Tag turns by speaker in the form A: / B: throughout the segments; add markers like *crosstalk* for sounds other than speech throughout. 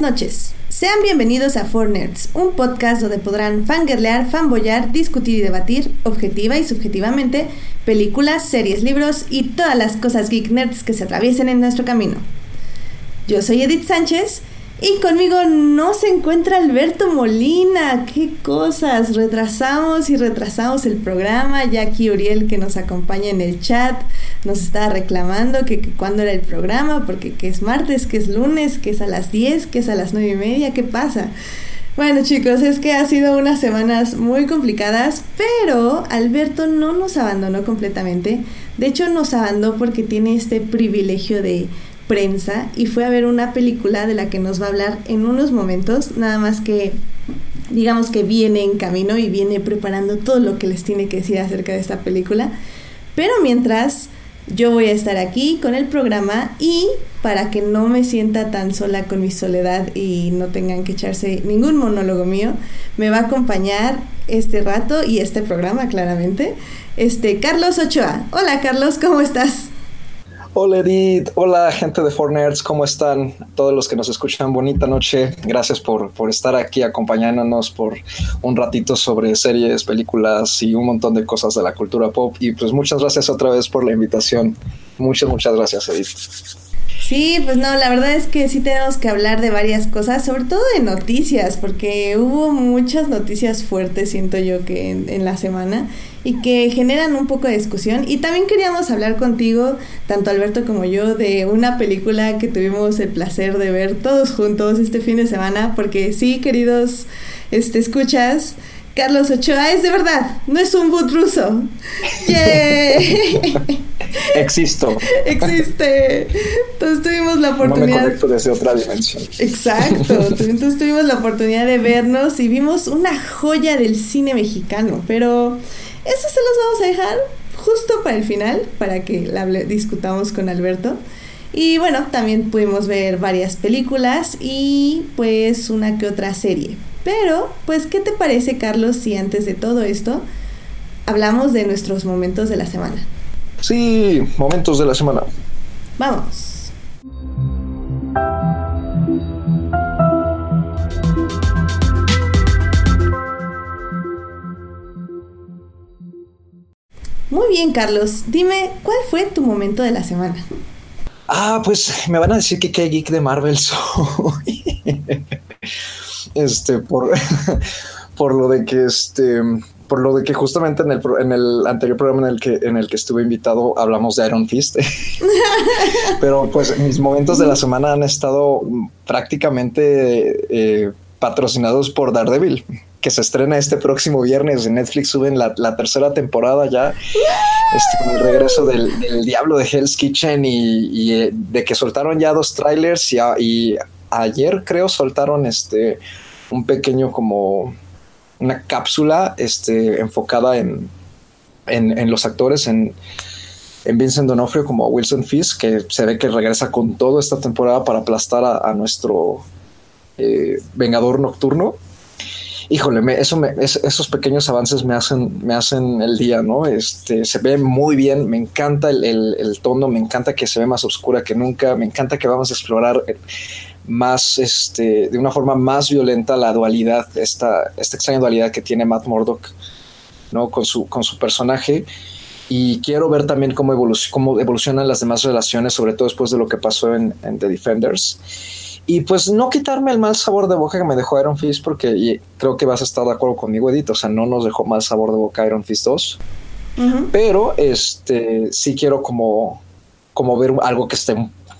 A: Noches. Sean bienvenidos a Four Nerds, un podcast donde podrán fangirlear, fanboyar, discutir y debatir, objetiva y subjetivamente, películas, series, libros y todas las cosas geek nerds que se atraviesen en nuestro camino. Yo soy Edith Sánchez y conmigo no se encuentra Alberto Molina. ¡Qué cosas! Retrasamos y retrasamos el programa. Ya aquí Uriel que nos acompaña en el chat nos estaba reclamando que, cuándo era el programa, porque que es martes, que es lunes, que es a las 10, que es a las 9 y media. ¿Qué pasa? Bueno chicos, es que ha sido unas semanas muy complicadas, pero Alberto no nos abandonó completamente. De hecho nos abandonó porque tiene este privilegio de prensa y fue a ver una película de la que nos va a hablar en unos momentos, nada más que digamos que viene en camino y viene preparando todo lo que les tiene que decir acerca de esta película. Pero mientras yo voy a estar aquí con el programa y para que no me sienta tan sola con mi soledad y no tengan que echarse ningún monólogo mío, me va a acompañar este rato y este programa claramente, este Carlos Ochoa. Hola Carlos, ¿cómo estás?
B: Hola Edith, hola gente de Four Nerds, ¿cómo están? Todos los que nos escuchan, bonita noche. Gracias por, por estar aquí acompañándonos por un ratito sobre series, películas y un montón de cosas de la cultura pop. Y pues muchas gracias otra vez por la invitación. Muchas, muchas gracias Edith.
A: Sí, pues no, la verdad es que sí tenemos que hablar de varias cosas, sobre todo de noticias, porque hubo muchas noticias fuertes, siento yo, que en, la semana y que generan un poco de discusión. Y también queríamos hablar contigo, tanto Alberto como yo, de una película que tuvimos el placer de ver todos juntos este fin de semana, porque sí, queridos, este, escuchas. Carlos Ochoa es de verdad, no es un boot ruso. *laughs*
B: Existo.
A: Existe. Entonces tuvimos la oportunidad.
B: No me desde otra dimensión.
A: Exacto. *laughs* Entonces tuvimos la oportunidad de vernos y vimos una joya del cine mexicano. Pero eso se los vamos a dejar justo para el final, para que la discutamos con Alberto. Y bueno, también pudimos ver varias películas y pues una que otra serie. Pero, pues, ¿qué te parece, Carlos, si antes de todo esto hablamos de nuestros momentos de la semana?
B: Sí, momentos de la semana.
A: Vamos. Muy bien, Carlos. Dime, ¿cuál fue tu momento de la semana?
B: Ah, pues me van a decir que qué geek de Marvel soy. *laughs* este, por, *laughs* por lo de que este, por lo de que justamente en el, en el anterior programa en el que en el que estuve invitado hablamos de Iron Fist. *laughs* Pero pues mis momentos de la semana han estado prácticamente eh, patrocinados por Daredevil, que se estrena este próximo viernes en Netflix. Suben la, tercera temporada ya este, con el regreso del, Diablo de Hell's Kitchen y, eh, de que soltaron ya dos trailers y, y ayer creo soltaron este un pequeño como una cápsula este, enfocada en, en, los actores, en, en, Vincent Donofrio como Wilson Fisk, que se ve que regresa con todo esta temporada para aplastar a, nuestro eh, Vengador Nocturno. Híjole, eso esos pequeños avances me hacen, me hacen el día, ¿no? Este, se ve muy bien, me encanta el, el tono, me encanta que se ve más oscura que nunca, me encanta que vamos a explorar más, este, de una forma más violenta la dualidad, esta, esta extraña dualidad que tiene Matt Murdock, ¿no? Con su, con su personaje. Y quiero ver también cómo, cómo evolucionan las demás relaciones, sobre todo después de lo que pasó en, The Defenders. Y pues no quitarme el mal sabor de boca que me dejó Iron Fist, porque creo que vas a estar de acuerdo conmigo, Edith. O sea, no nos dejó mal sabor de boca Iron Fist 2. Pero este sí quiero como, como ver algo que esté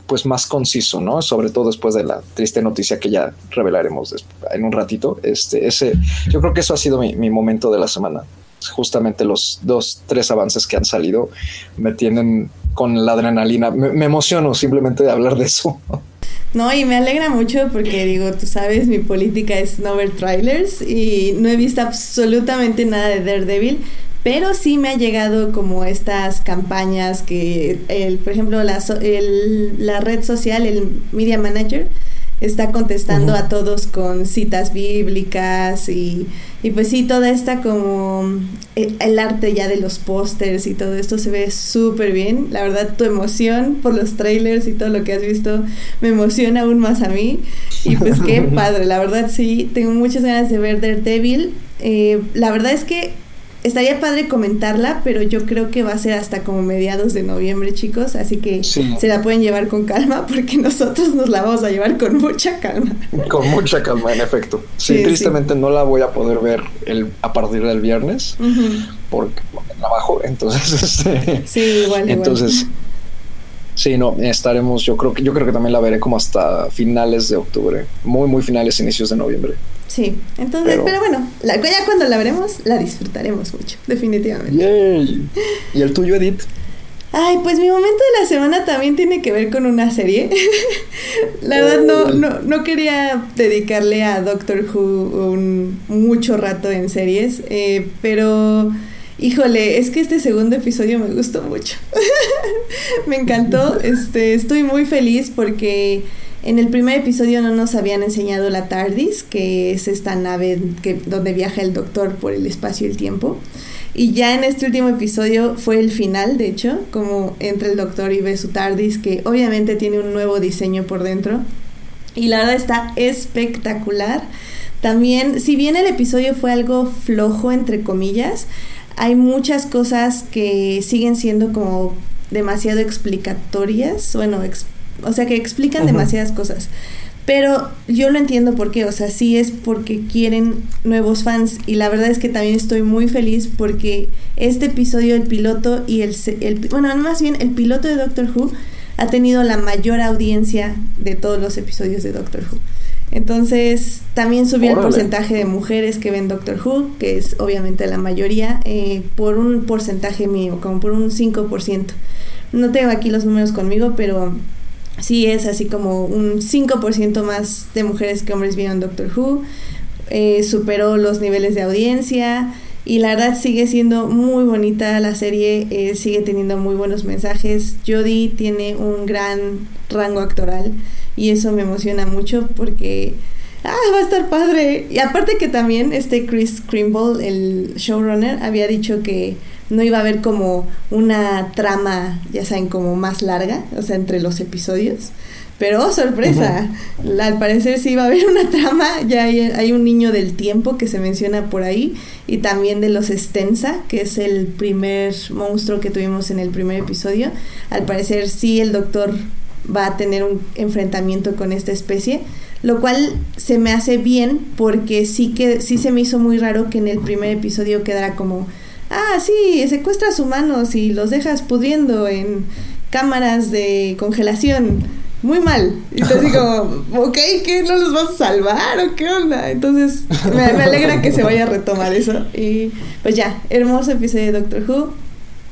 B: pues más conciso, ¿no? Sobre todo después de la triste noticia que ya revelaremos en un ratito. Este, ese, yo creo que eso ha sido mi, momento de la semana. Justamente los dos, tres avances que han salido me tienen con la adrenalina. Me, emociono simplemente de hablar de eso.
A: No, y me alegra mucho porque digo, tú sabes, mi política es no ver trailers y no he visto absolutamente nada de Daredevil, pero sí me ha llegado como estas campañas que, el, por ejemplo, la, el, la red social, el Media Manager, está contestando a todos con citas bíblicas y, y, pues sí, toda esta como eh, el, arte ya de los pósters y todo esto se ve súper bien. La verdad, tu emoción por los trailers y todo lo que has visto me emociona aún más a mí. Y pues qué *laughs* padre, la verdad sí, tengo muchas ganas de ver Daredevil. Eh, la verdad es que estaría padre comentarla, pero yo creo que va a ser hasta como mediados de noviembre, chicos, así que se la pueden llevar con calma *laughs* porque nosotros nos la vamos a llevar con mucha calma.
B: Con mucha calma, en efecto. Sí, tristemente no la voy a poder ver el, a partir del viernes porque trabajo, *laughs* entonces este,
A: Sí, igual.
B: Entonces Sí, no, estaremos, yo creo que yo creo que también la veré como hasta finales de octubre, muy muy finales, inicios de noviembre.
A: Sí, entonces, pero, bueno, ya cuando la veremos, la disfrutaremos mucho, definitivamente.
B: ¿Y el tuyo, Edith?
A: Ay, pues mi momento de la semana también tiene que ver con una serie. *laughs* la verdad no, no, no, quería dedicarle a Doctor Who un mucho rato en series, eh, pero híjole, es que este segundo episodio me gustó mucho. *laughs* me encantó, *laughs* este, estoy muy feliz porque en el primer episodio no nos habían enseñado la TARDIS, que es esta nave que, donde viaja el doctor por el espacio y el tiempo. Y ya en este último episodio fue el final, de hecho, como entra el doctor y ve su TARDIS, que obviamente tiene un nuevo diseño por dentro. Y la verdad está espectacular. También, si bien el episodio fue algo flojo, entre comillas, hay muchas cosas que siguen siendo como demasiado explicatorias, bueno, o sea, que explican demasiadas cosas. Pero yo lo entiendo por qué, o sea, sí es porque quieren nuevos fans y la verdad es que también estoy muy feliz porque este episodio, el piloto y el, el bueno, más bien el piloto de Doctor Who ha tenido la mayor audiencia de todos los episodios de Doctor Who. Entonces, también subió el porcentaje de mujeres que ven Doctor Who, que es obviamente la mayoría, eh, por un porcentaje mínimo, como por un 5%. No tengo aquí los números conmigo, pero sí es así como un 5% más de mujeres que hombres vieron Doctor Who. Eh, superó los niveles de audiencia y la verdad sigue siendo muy bonita la serie, eh, sigue teniendo muy buenos mensajes. Jodie tiene un gran rango actoral y eso me emociona mucho porque ah, va a estar padre. Y aparte que también este Chris Krimble, el showrunner, había dicho que no iba a haber como una trama, ya saben, como más larga, o sea, entre los episodios. Pero, oh, sorpresa, al parecer sí iba a haber una trama, ya hay, un niño del tiempo que se menciona por ahí, y también de los Stensa, que es el primer monstruo que tuvimos en el primer episodio. Al parecer sí el doctor va a tener un enfrentamiento con esta especie, lo cual se me hace bien porque sí que sí se me hizo muy raro que en el primer episodio quedara como ah, sí, secuestras humanos y los dejas pudriendo en cámaras de congelación. Muy mal. Y te digo, *laughs* ok, ¿qué? ¿No los vas a salvar o qué onda? Entonces, me, alegra que se vaya a retomar eso. Y pues ya, hermoso episodio de Doctor Who.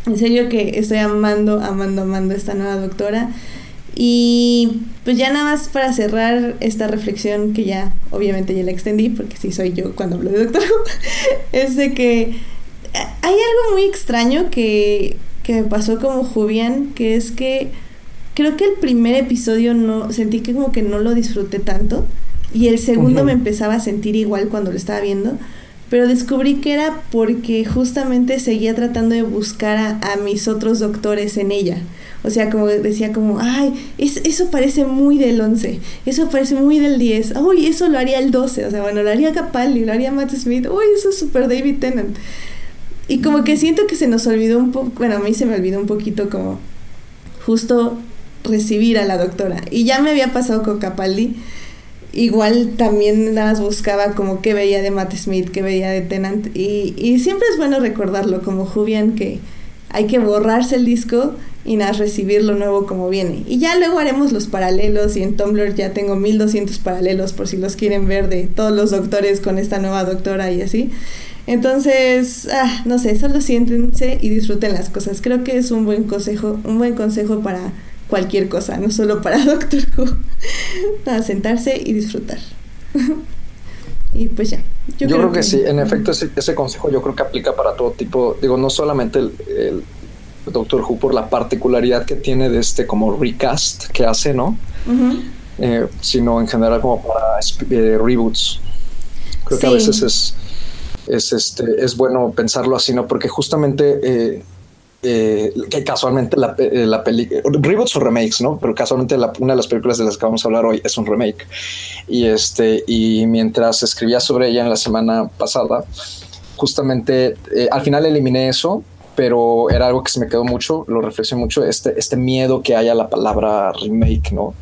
A: En serio que estoy amando, amando, amando esta nueva doctora. Y pues ya nada más para cerrar esta reflexión que ya obviamente ya la extendí porque sí soy yo cuando hablo de Doctor Who, *laughs* es de que hay algo muy extraño que, me pasó como Jubian, que es que creo que el primer episodio no sentí que como que no lo disfruté tanto y el segundo me empezaba a sentir igual cuando lo estaba viendo, pero descubrí que era porque justamente seguía tratando de buscar a, mis otros doctores en ella. O sea, como decía como, ay, eso parece muy del 11, eso parece muy del 10, uy, eso lo haría el 12, o sea, bueno, lo haría Capaldi, lo haría Matt Smith, uy, eso es super David Tennant. Y como que siento que se nos olvidó un poco, bueno, a mí se me olvidó un poquito como justo recibir a la doctora. Y ya me había pasado con Capaldi. Igual también nada más buscaba como qué veía de Matt Smith, qué veía de Tennant. Y, y siempre es bueno recordarlo como Jubian que hay que borrarse el disco y nada, recibir lo nuevo como viene. Y ya luego haremos los paralelos y en Tumblr ya tengo 1200 paralelos por si los quieren ver de todos los doctores con esta nueva doctora y así. Entonces, ah, no sé, solo siéntense y disfruten las cosas. Creo que es un buen consejo, un buen consejo para cualquier cosa, no solo para *laughs* Doctor Who. Nada, sentarse y disfrutar. *laughs* y pues ya.
B: Yo, creo, que, sí, en efecto ese, consejo yo creo que aplica para todo tipo, digo, no solamente el, Doctor Who por la particularidad que tiene de este como recast que hace, ¿no? eh, sino en general como para eh, reboots. Creo que a veces es, es, este, es bueno pensarlo así, ¿no? Porque justamente eh, que casualmente la, la película, reboots o remakes, ¿no? Pero casualmente una de las películas de las que vamos a hablar hoy es un remake. Y este, y mientras escribía sobre ella en la semana pasada, justamente al final eliminé eso pero era algo que se me quedó mucho, lo reflexioné mucho, este, este miedo que hay a la palabra remake, ¿no?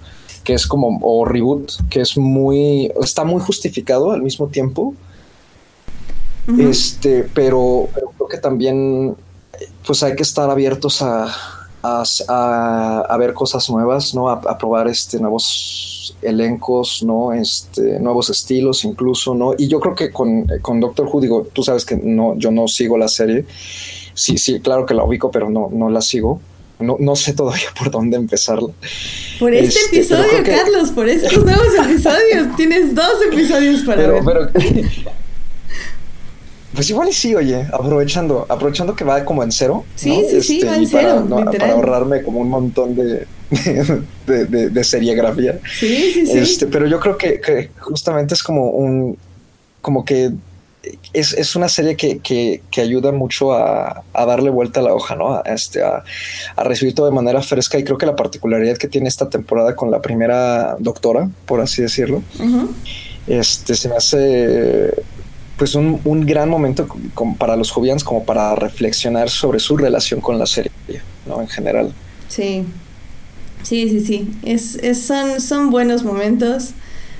B: Que es como, o reboot, que es muy, está muy justificado al mismo tiempo. Este, pero, creo que también, pues hay que estar abiertos a, a, ver cosas nuevas, ¿no? A, probar este, nuevos elencos, ¿no? Este, nuevos estilos incluso, ¿no? Y yo creo que con, con Doctor Who, digo, tú sabes que no, yo no sigo la serie, sí, sí, claro que la ubico, pero no, no la sigo. No, no sé todavía por dónde empezarla.
A: Por este, este episodio, Carlos, por estos nuevos *laughs* episodios. Tienes dos episodios para ver. Pero, *laughs*
B: pues igual y sí, oye, aprovechando, aprovechando que va como en cero.
A: Sí, sí, sí, este, va en cero.
B: Para, ahorrarme como un montón *laughs* de, de, de, serigrafía.
A: Sí, sí, sí.
B: Este, pero yo creo que, que justamente es como un, como que es, una serie que, ayuda mucho a, darle vuelta a la hoja, ¿no? A, este, a, recibir todo de manera fresca. Y creo que la particularidad que tiene esta temporada con la primera doctora, por así decirlo, este, se me hace pues un, gran momento para los jovians como para reflexionar sobre su relación con la serie, ¿no? En general.
A: Sí, sí, sí, sí. Es, son, son buenos momentos.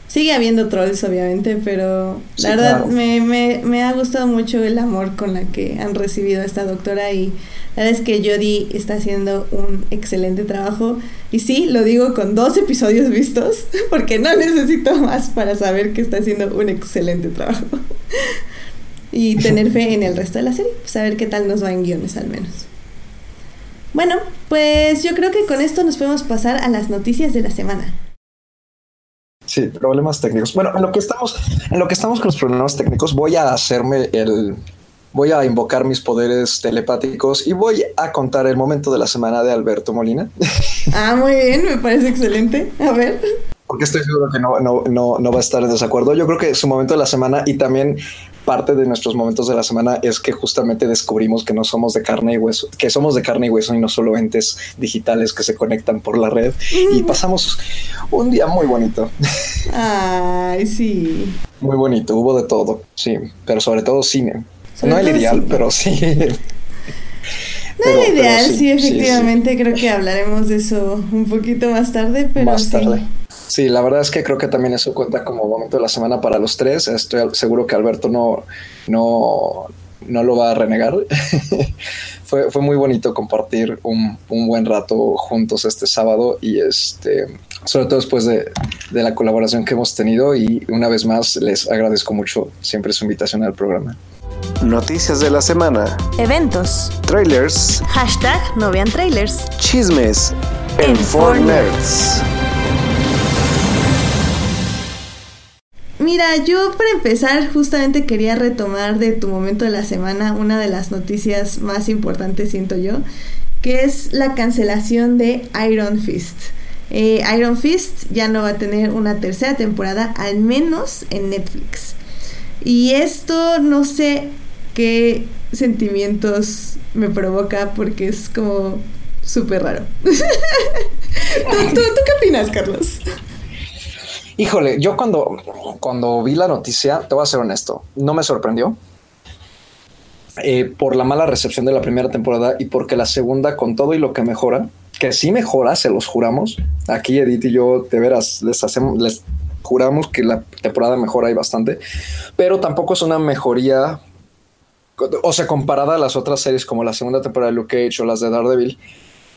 A: Sigue habiendo trolls, obviamente, pero la verdad me, me, me, ha gustado mucho el amor con la que han recibido a esta doctora y la verdad es que Jodie está haciendo un excelente trabajo. Y sí, lo digo con dos episodios vistos, *laughs* porque no necesito más para saber que está haciendo un excelente trabajo. *laughs* y tener fe en el resto de la serie, saber qué tal nos va en guiones al menos. Bueno, pues yo creo que con esto nos podemos pasar a las noticias de la semana.
B: Sí, problemas técnicos. Bueno, en lo que estamos, en lo que estamos con los problemas técnicos, voy a hacerme el, voy a invocar mis poderes telepáticos y voy a contar el momento de la semana de Alberto Molina.
A: Ah, muy bien, me parece excelente. A ver.
B: Porque estoy seguro que no, no, no, no va a estar en desacuerdo. Yo creo que su momento de la semana y también parte de nuestros momentos de la semana es que justamente descubrimos que no somos de carne y hueso, que somos de carne y hueso y no solo entes digitales que se conectan por la red. Y pasamos un día muy bonito.
A: Ay, sí.
B: Muy bonito, hubo de todo, sí, pero sobre todo cine. no el ideal, pero sí. *laughs*
A: No el ideal, sí, efectivamente, creo que hablaremos de eso un poquito más tarde, pero más tarde.
B: Sí, la verdad es que creo que también eso cuenta como momento de la semana para los tres. Estoy seguro que Alberto no, no, no lo va a renegar. *laughs* fue, fue, muy bonito compartir un, un, buen rato juntos este sábado y este, sobre todo después de, de, la colaboración que hemos tenido y una vez más les agradezco mucho siempre su invitación al programa.
C: Noticias de la semana.
A: Eventos.
C: Trailers.
A: Hashtag no vean trailers.
C: Chismes. En 4Nerds.
A: Mira, yo para empezar justamente quería retomar de tu momento de la semana una de las noticias más importantes, siento yo, que es la cancelación de Iron Fist. Eh, Iron Fist ya no va a tener una tercera temporada, al menos en Netflix. Y esto no sé qué sentimientos me provoca porque es como súper raro. *laughs* ¿Tú, tú qué opinas, Carlos?
B: Híjole, yo cuando, cuando vi la noticia, te voy a ser honesto, no me sorprendió. Eh, por la mala recepción de la primera temporada y porque la segunda, con todo y lo que mejora, que sí mejora, se los juramos. Aquí Edith y yo, de veras, les hacemos, les juramos que la temporada mejora y bastante, pero tampoco es una mejoría, o sea, comparada a las otras series como la segunda temporada de Luke Cage o las de Daredevil,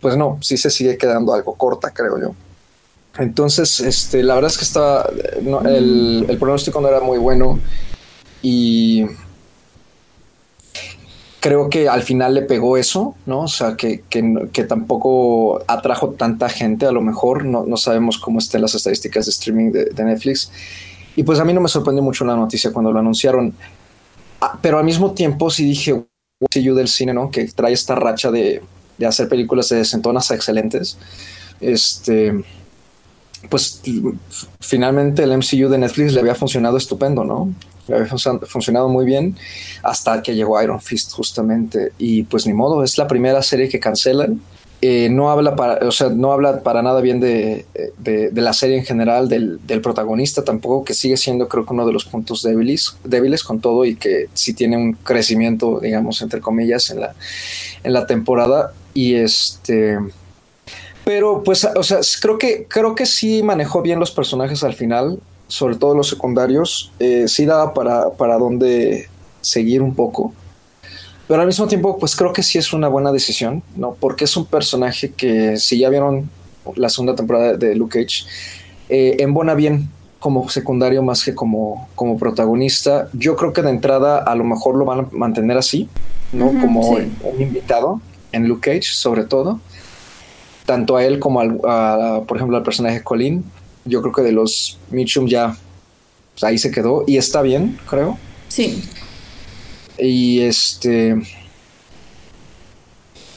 B: pues no, sí se sigue quedando algo corta, creo yo. Entonces, este, la verdad es que estaba, el, pronóstico no era muy bueno y creo que al final le pegó eso, ¿no? O sea, que, que, tampoco atrajo tanta gente, a lo mejor, no, no sabemos cómo estén las estadísticas de streaming de, Netflix. Y pues a mí no me sorprendió mucho la noticia cuando lo anunciaron, ah, pero al mismo tiempo sí dije, sí, yo del cine, ¿no? Que trae esta racha de, de hacer películas de desentonas excelentes. Este pues finalmente el MCU de Netflix le había funcionado estupendo, ¿no? Le había funcionado muy bien hasta que llegó Iron Fist justamente y pues ni modo, es la primera serie que cancelan. Eh, no habla para, o sea, no habla para nada bien de, la serie en general, del, protagonista tampoco, que sigue siendo creo que uno de los puntos débiles, débiles con todo y que sí tiene un crecimiento, digamos, entre comillas, en la, en la temporada. Y este pero pues, o sea, creo que, creo que sí manejó bien los personajes al final, sobre todo los secundarios. Eh, sí daba para, para dónde seguir un poco. Pero al mismo tiempo, pues creo que sí es una buena decisión, ¿no? Porque es un personaje que, si ya vieron la segunda temporada de Luke Cage, eh, embona bien como secundario más que como, como protagonista. Yo creo que de entrada a lo mejor lo van a mantener así, ¿no? como un invitado en Luke Cage, sobre todo tanto a él como al, a, por ejemplo, al personaje Colin. Yo creo que de los Mitchum ya pues, ahí se quedó y está bien, creo.
A: Sí.
B: Y este.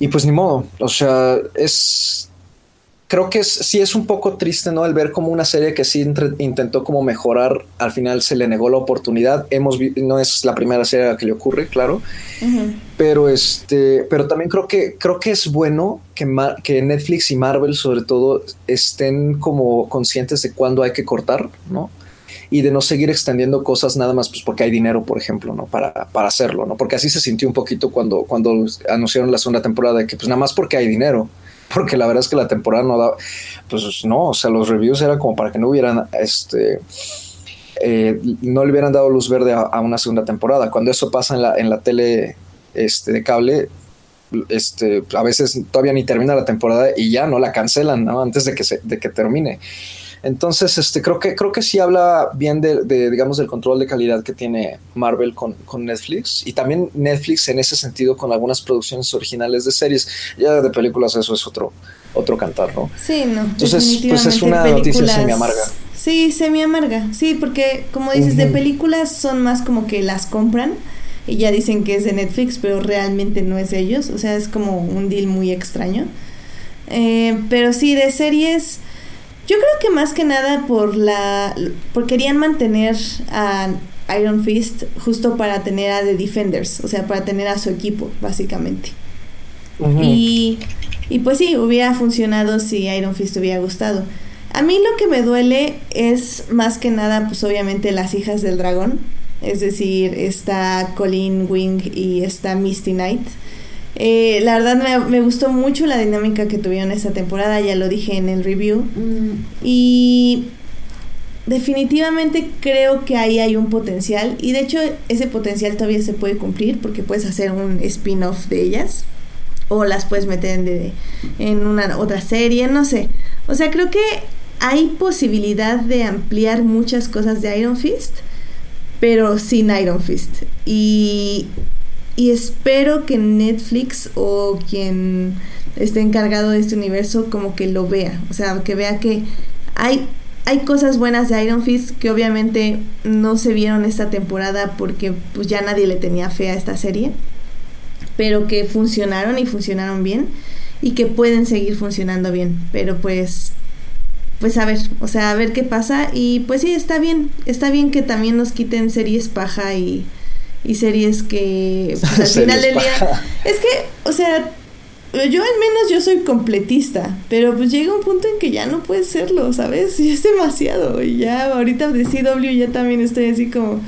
B: Y pues ni modo. O sea, es creo que sí es un poco triste, ¿no? El ver como una serie que sí intentó como mejorar, al final se le negó la oportunidad. Hemos no es la primera serie que le ocurre, claro. Pero este, pero también creo que creo que es bueno que, que Netflix y Marvel sobre todo estén como conscientes de cuándo hay que cortar, ¿no? y de no seguir extendiendo cosas nada más pues porque hay dinero, por ejemplo, ¿no? Para, para hacerlo, ¿no? Porque así se sintió un poquito cuando, cuando anunciaron la segunda temporada de que pues nada más porque hay dinero porque la verdad es que la temporada no da, pues no, o sea, los reviews era como para que no hubieran, este, eh, no le hubieran dado luz verde a, una segunda temporada. Cuando eso pasa en la, en la tele este, de cable, este, a veces todavía ni termina la temporada y ya no la cancelan. Antes de que, se, de que termine. Entonces, este, creo que, creo que sí habla bien de, digamos, del control de calidad que tiene Marvel con, Netflix y también Netflix en ese sentido con algunas producciones originales de series. Ya de películas eso es otro, otro cantar, ¿no?
A: Sí, no.
B: Entonces, pues es una noticia semi amarga.
A: Sí, semi amarga. Sí, porque como dices, de películas son más como que las compran y ya dicen que es de Netflix, pero realmente no es de ellos. O sea, es como un deal muy extraño. Eh, pero sí, de series yo creo que más que nada por la. por querían mantener a Iron Fist justo para tener a The Defenders, o sea, para tener a su equipo, básicamente. y, y pues sí, hubiera funcionado si Iron Fist hubiera gustado. A mí lo que me duele es más que nada, pues obviamente las hijas del dragón. Es decir, está Colleen Wing y está Misty Knight. Eh, la verdad me, gustó mucho la dinámica que tuvieron esta temporada, ya lo dije en el review. Mm. Y definitivamente creo que ahí hay un potencial. Y de hecho ese potencial todavía se puede cumplir porque puedes hacer un spin-off de ellas. O las puedes meter en, en una otra serie, no sé. O sea, creo que hay posibilidad de ampliar muchas cosas de Iron Fist, pero sin Iron Fist. Y y espero que Netflix o quien esté encargado de este universo como que lo vea, o sea, que vea que hay hay cosas buenas de Iron Fist que obviamente no se vieron esta temporada porque pues ya nadie le tenía fe a esta serie, pero que funcionaron y funcionaron bien y que pueden seguir funcionando bien, pero pues pues a ver, o sea, a ver qué pasa y pues sí, está bien, está bien que también nos quiten series paja y y series que pues, al *laughs* final del día es que o sea yo al menos yo soy completista pero pues llega un punto en que ya no puede serlo sabes *laughs* y es demasiado y ya ahorita de CW ya también estoy así como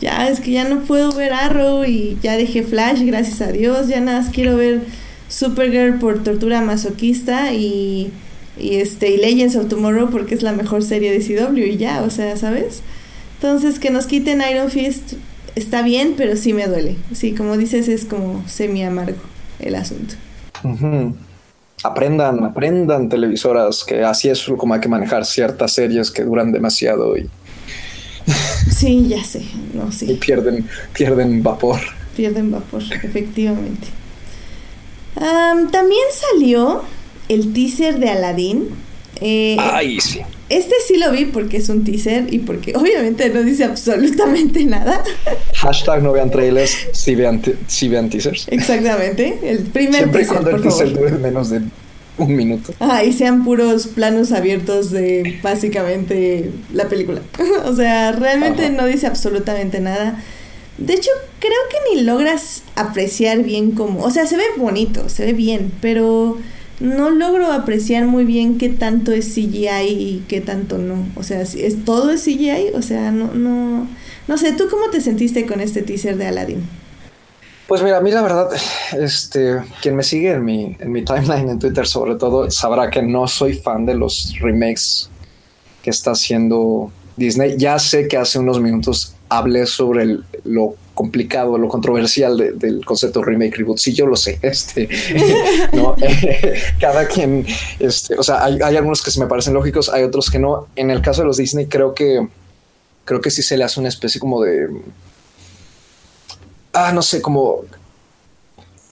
A: ya es que ya no puedo ver Arrow y ya dejé Flash gracias a Dios ya nada más quiero ver Supergirl por tortura masoquista y y este y Legends of Tomorrow porque es la mejor serie de CW y ya o sea sabes entonces que nos quiten Iron Fist está bien, pero sí me duele. Sí, como dices, es como semi amargo el asunto.
B: Aprendan, aprendan televisoras, que así es como hay que manejar ciertas series que duran demasiado y... *laughs*
A: sí, ya sé, no, sí.
B: Y pierden, pierden vapor.
A: Pierden vapor, efectivamente. también salió el teaser de Aladdin.
B: Eh, Ay, sí.
A: Este sí lo vi porque es un teaser y porque obviamente no dice absolutamente nada.
B: Hashtag no vean trailers, si vean, vean teasers.
A: Exactamente, el primer
B: Siempre cuando el teaser dure menos de un minuto.
A: Ah, y sean puros planos abiertos de básicamente la película. *laughs* o sea, realmente
B: Ajá.
A: no dice absolutamente nada. De hecho, creo que ni logras apreciar bien cómo... O sea, se ve bonito, se ve bien, pero no logro apreciar muy bien qué tanto es CGI y qué tanto no. O sea, es todo es CGI, o sea, no, no... No sé, ¿tú cómo te sentiste con este teaser de Aladdin?
B: Pues mira, a mí la verdad, este, quien me sigue en mi, en mi timeline en Twitter sobre todo, sabrá que no soy fan de los remakes que está haciendo Disney. Ya sé que hace unos minutos hablé sobre el- lo complicado, lo controversial de- del concepto remake reboot. Sí, yo lo sé. *laughs* Este, *laughs* no, eh, cada quien, este, o sea, hay, hay algunos que se me parecen lógicos, hay otros que no. En el caso de los Disney, creo que, creo que sí se le hace una especie como de ah, no sé, como,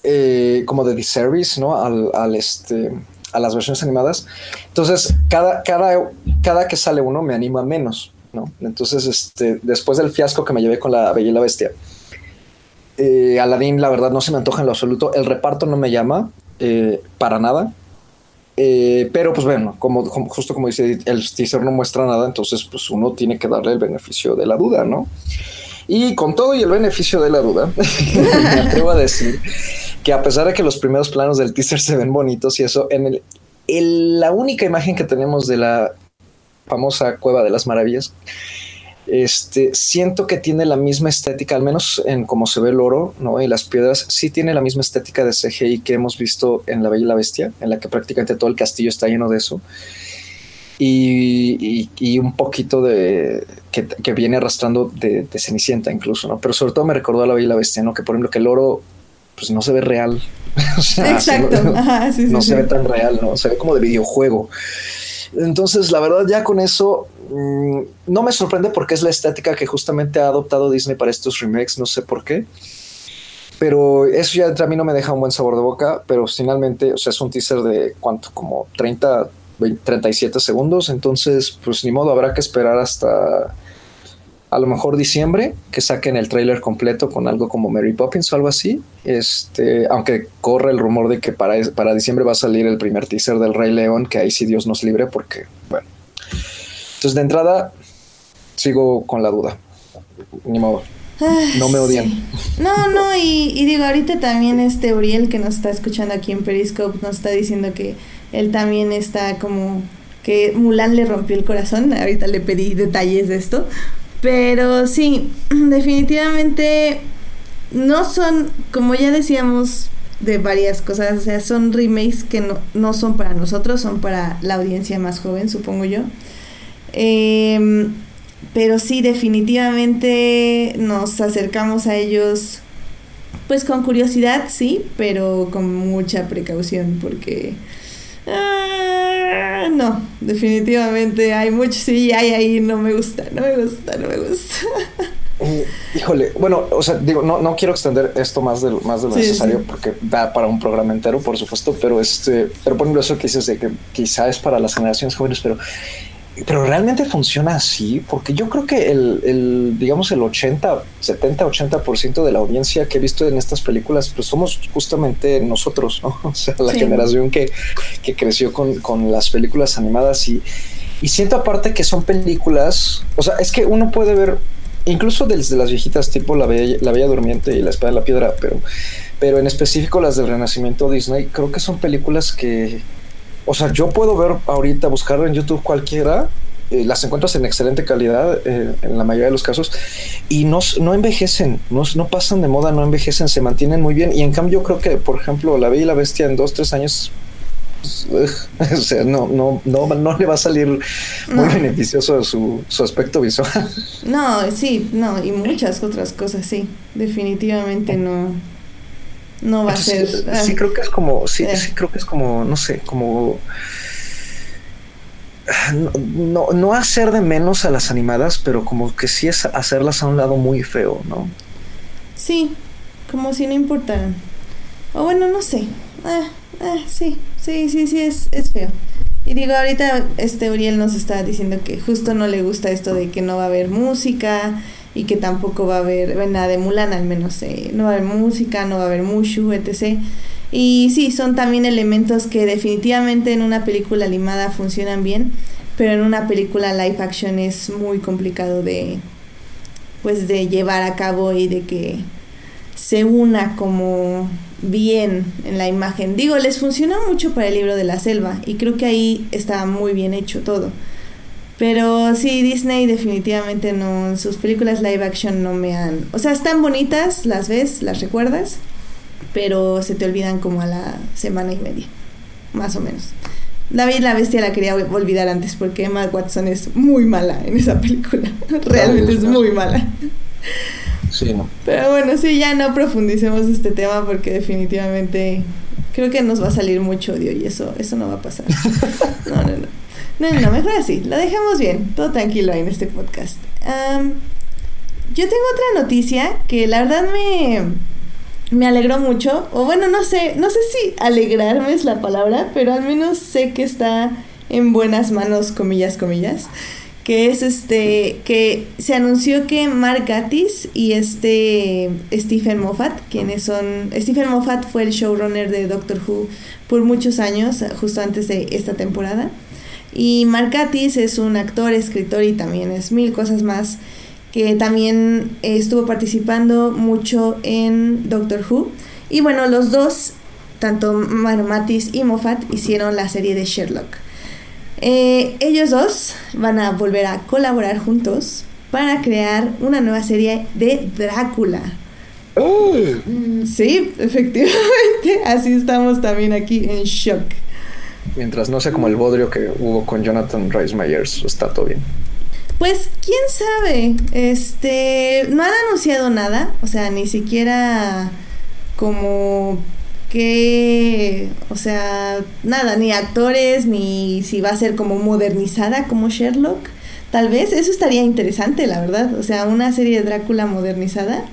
B: eh, como de disservice, ¿no? Al, este, a las versiones animadas. Entonces, cada, cada, cada que sale uno me anima menos, ¿no? Entonces, este, después del fiasco que me llevé con la Bella y la Bestia, eh, Aladdin, la verdad, no se me antoja en lo absoluto. El reparto no me llama eh, para nada. Eh, pero pues bueno, como, como- justo como dice, el teaser no muestra nada, entonces pues uno tiene que darle el beneficio de la duda, ¿no? Y con todo y el beneficio de la duda, *laughs* me atrevo a decir que a pesar de que los primeros planos del teaser se ven bonitos y eso, en el, el- la única imagen que tenemos de la famosa Cueva de las Maravillas, este, siento que tiene la misma estética, al menos en cómo se ve el oro, ¿no? Y las piedras, sí tiene la misma estética de CGI que hemos visto en La Bella y la Bestia, en la que prácticamente todo el castillo está lleno de eso. Y, y- y un poquito de que, que viene arrastrando de, de Cenicienta incluso, ¿no? Pero sobre todo me recordó a La Bella y la Bestia, ¿no? Que por ejemplo que el oro pues no se ve real. *laughs* O sea,
A: Exacto.
B: no-
A: Ajá, sí, sí,
B: no
A: sí.
B: se ve tan real, ¿no? Se ve como de videojuego. Entonces, la verdad, ya con eso mm, no me sorprende porque es la estética que justamente ha adoptado Disney para estos remakes, no sé por qué. Pero eso ya a mí no me deja un buen sabor de boca, pero finalmente, o sea, es un teaser de cuánto, como 30, 20, 37 segundos, entonces, pues ni modo, habrá que esperar hasta a lo mejor diciembre que saquen el tráiler completo con algo como Mary Poppins o algo así. Este, aunque corre el rumor de que para, para diciembre va a salir el primer teaser del Rey León, que ahí sí Dios nos libre, porque, bueno. Entonces, de entrada, sigo con la duda. Ni modo. No me odian.
A: sí. No, no, y, y digo, ahorita también este Uriel que nos está escuchando aquí en Periscope nos está diciendo que él también está como que Mulan le rompió el corazón. Ahorita le pedí detalles de esto. Pero sí, *clears throat* definitivamente no son, como ya decíamos, de varias cosas. O sea, son remakes que no, no son para nosotros, son para la audiencia más joven, supongo yo. Em, pero sí, definitivamente nos acercamos a ellos, pues con curiosidad, sí, pero con mucha precaución, porque... ah, no, definitivamente hay mucho sí, hay ahí, no me gusta, no me gusta, no me gusta. *laughs*
B: Eh, híjole, bueno, o sea, digo, no, no quiero extender esto más de, lo- más de lo
A: Sí,
B: necesario
A: sí.
B: porque da para un programa entero, por supuesto, pero este, pero por ejemplo, eso que dices de que quizá es para las generaciones jóvenes, pero, pero realmente funciona así, porque yo creo que el, el digamos, el 80, 70, 80% de la audiencia que he visto en estas películas, pues somos justamente nosotros, ¿no? *laughs* O sea, la
A: Sí.
B: generación que, que creció con, con las películas animadas y, y siento aparte que son películas, o sea, es que uno puede ver, incluso desde las viejitas tipo La Bella, la Bella Durmiente y La Espada de la Piedra, pero, pero en específico las del Renacimiento Disney, creo que son películas que, o sea, yo puedo ver ahorita, buscar en YouTube cualquiera, eh, las encuentras en excelente calidad eh, en la mayoría de los casos y no, no envejecen, no, no pasan de moda, no envejecen, se mantienen muy bien y en cambio yo creo que, por ejemplo, La Bella y la Bestia en dos, tres años pues, *laughs* o sea, no, no, no, no le va a salir muy
A: No.
B: beneficioso su, su aspecto visual.
A: No, sí, no, y muchas otras cosas, sí, definitivamente no, no va a ser... Ah,
B: sí, creo que es como, sí,
A: Eh.
B: sí, creo que es como, no sé, como no, no, no hacer de menos a las animadas, pero como que sí es hacerlas a un lado muy feo, ¿no?
A: Sí, como si no importaran. O bueno, no sé. Ah, ah, sí, sí, sí, sí, es, es feo. Y digo, ahorita este Uriel nos está diciendo que justo no le gusta esto de que no va a haber música y que tampoco va a haber, bueno, nada de Mulan al menos, eh, no va a haber música, no va a haber Mushu, etc. Y sí, son también elementos que definitivamente en una película animada funcionan bien, pero en una película live action es muy complicado de pues de llevar a cabo y de que se una como bien en la imagen. Digo, les funcionó mucho para el libro de la selva y creo que ahí está muy bien hecho todo. Pero sí, Disney definitivamente no, sus películas live action no me han... O sea, están bonitas, las ves, las recuerdas, pero se te olvidan como a la semana y media, más o menos. David la bestia la quería olvidar antes porque Emma Watson es muy mala en esa película. *laughs* Realmente es muy mala.
B: Sí, no.
A: Pero bueno, sí, ya no profundicemos este tema porque definitivamente creo que nos va a salir mucho odio y eso, eso no va a pasar. *laughs* No, no, no. No, no, mejor así. Lo dejamos bien. Todo tranquilo ahí en este podcast. yo tengo otra noticia que la verdad me, me alegró mucho. O bueno, no sé, no sé si alegrarme es la palabra, pero al menos sé que está en buenas manos, comillas, comillas que es este que se anunció que Mark Gatiss y este Stephen Moffat, quienes son Stephen Moffat fue el showrunner de Doctor Who por muchos años, justo antes de esta temporada. Y Mark Gatiss es un actor, escritor y también es mil cosas más que también estuvo participando mucho en Doctor Who. Y bueno, los dos, tanto Matis y Moffat, hicieron la serie de Sherlock. Eh, ellos dos van a volver a colaborar juntos para crear una nueva serie de Drácula. Mm, sí, efectivamente, *laughs* así estamos también aquí en shock.
B: Mientras no sea como el bodrio que hubo con Jonathan Rice Myers, está todo bien.
A: Pues quién sabe, este, no han anunciado nada, o sea, ni siquiera como que, o sea, nada, ni actores, ni si va a ser como modernizada como Sherlock. Tal vez eso estaría interesante, la verdad. O sea, una serie de Drácula modernizada.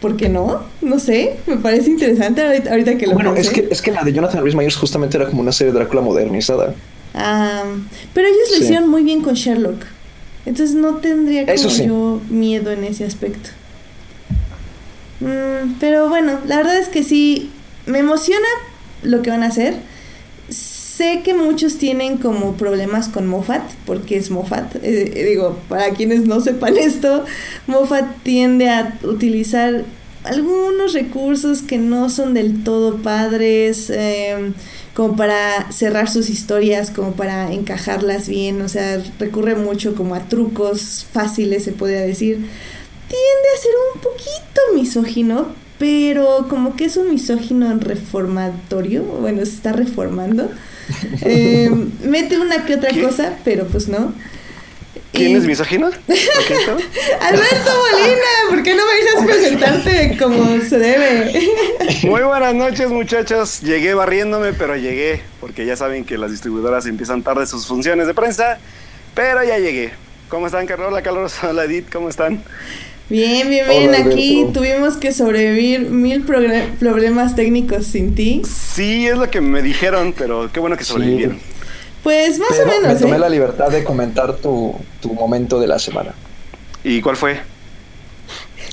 A: ¿Por qué no? No sé, me parece interesante ahorita, que lo
B: Bueno, es que, es que la de Jonathan Rhys Myers justamente era como una serie de Drácula modernizada.
A: Ah, pero ellos lo hicieron muy bien con Sherlock. Entonces no tendría como yo miedo en ese aspecto. Mm, pero bueno, la verdad es que sí, me emociona lo que van a hacer. Sé que muchos tienen como problemas con Moffat, porque es Moffat. Eh, eh, digo, para quienes no sepan *laughs* esto, Moffat tiende a utilizar algunos recursos que no son del todo padres, em, como para cerrar sus historias, como para encajarlas bien, o sea, recurre mucho como a trucos fáciles, se podría decir. Tiende a ser un poquito misógino, pero como que es un misógino reformatorio, bueno, se está reformando. *laughs* Eh, mete una que otra cosa, pero pues no.
D: ¿Quién es misógino? *laughs*
A: Alberto Molina, ¿por qué no me dejas presentarte como se debe? *laughs*
D: Muy buenas noches, muchachos. Llegué barriéndome, pero llegué, porque ya saben que las distribuidoras empiezan tarde sus funciones de prensa, pero ya llegué. ¿Cómo están, Carola, Carlos, hola Edith, ¿cómo están?
A: Bien, bien, bien. Aquí tuvimos que sobrevivir mil problemas técnicos sin ti.
D: Sí, es lo que me dijeron, pero qué bueno que sobrevivieron.
A: Pues más o menos.
B: Me tomé ¿eh? la libertad de comentar tu, tu momento de la semana.
D: ¿Y cuál fue?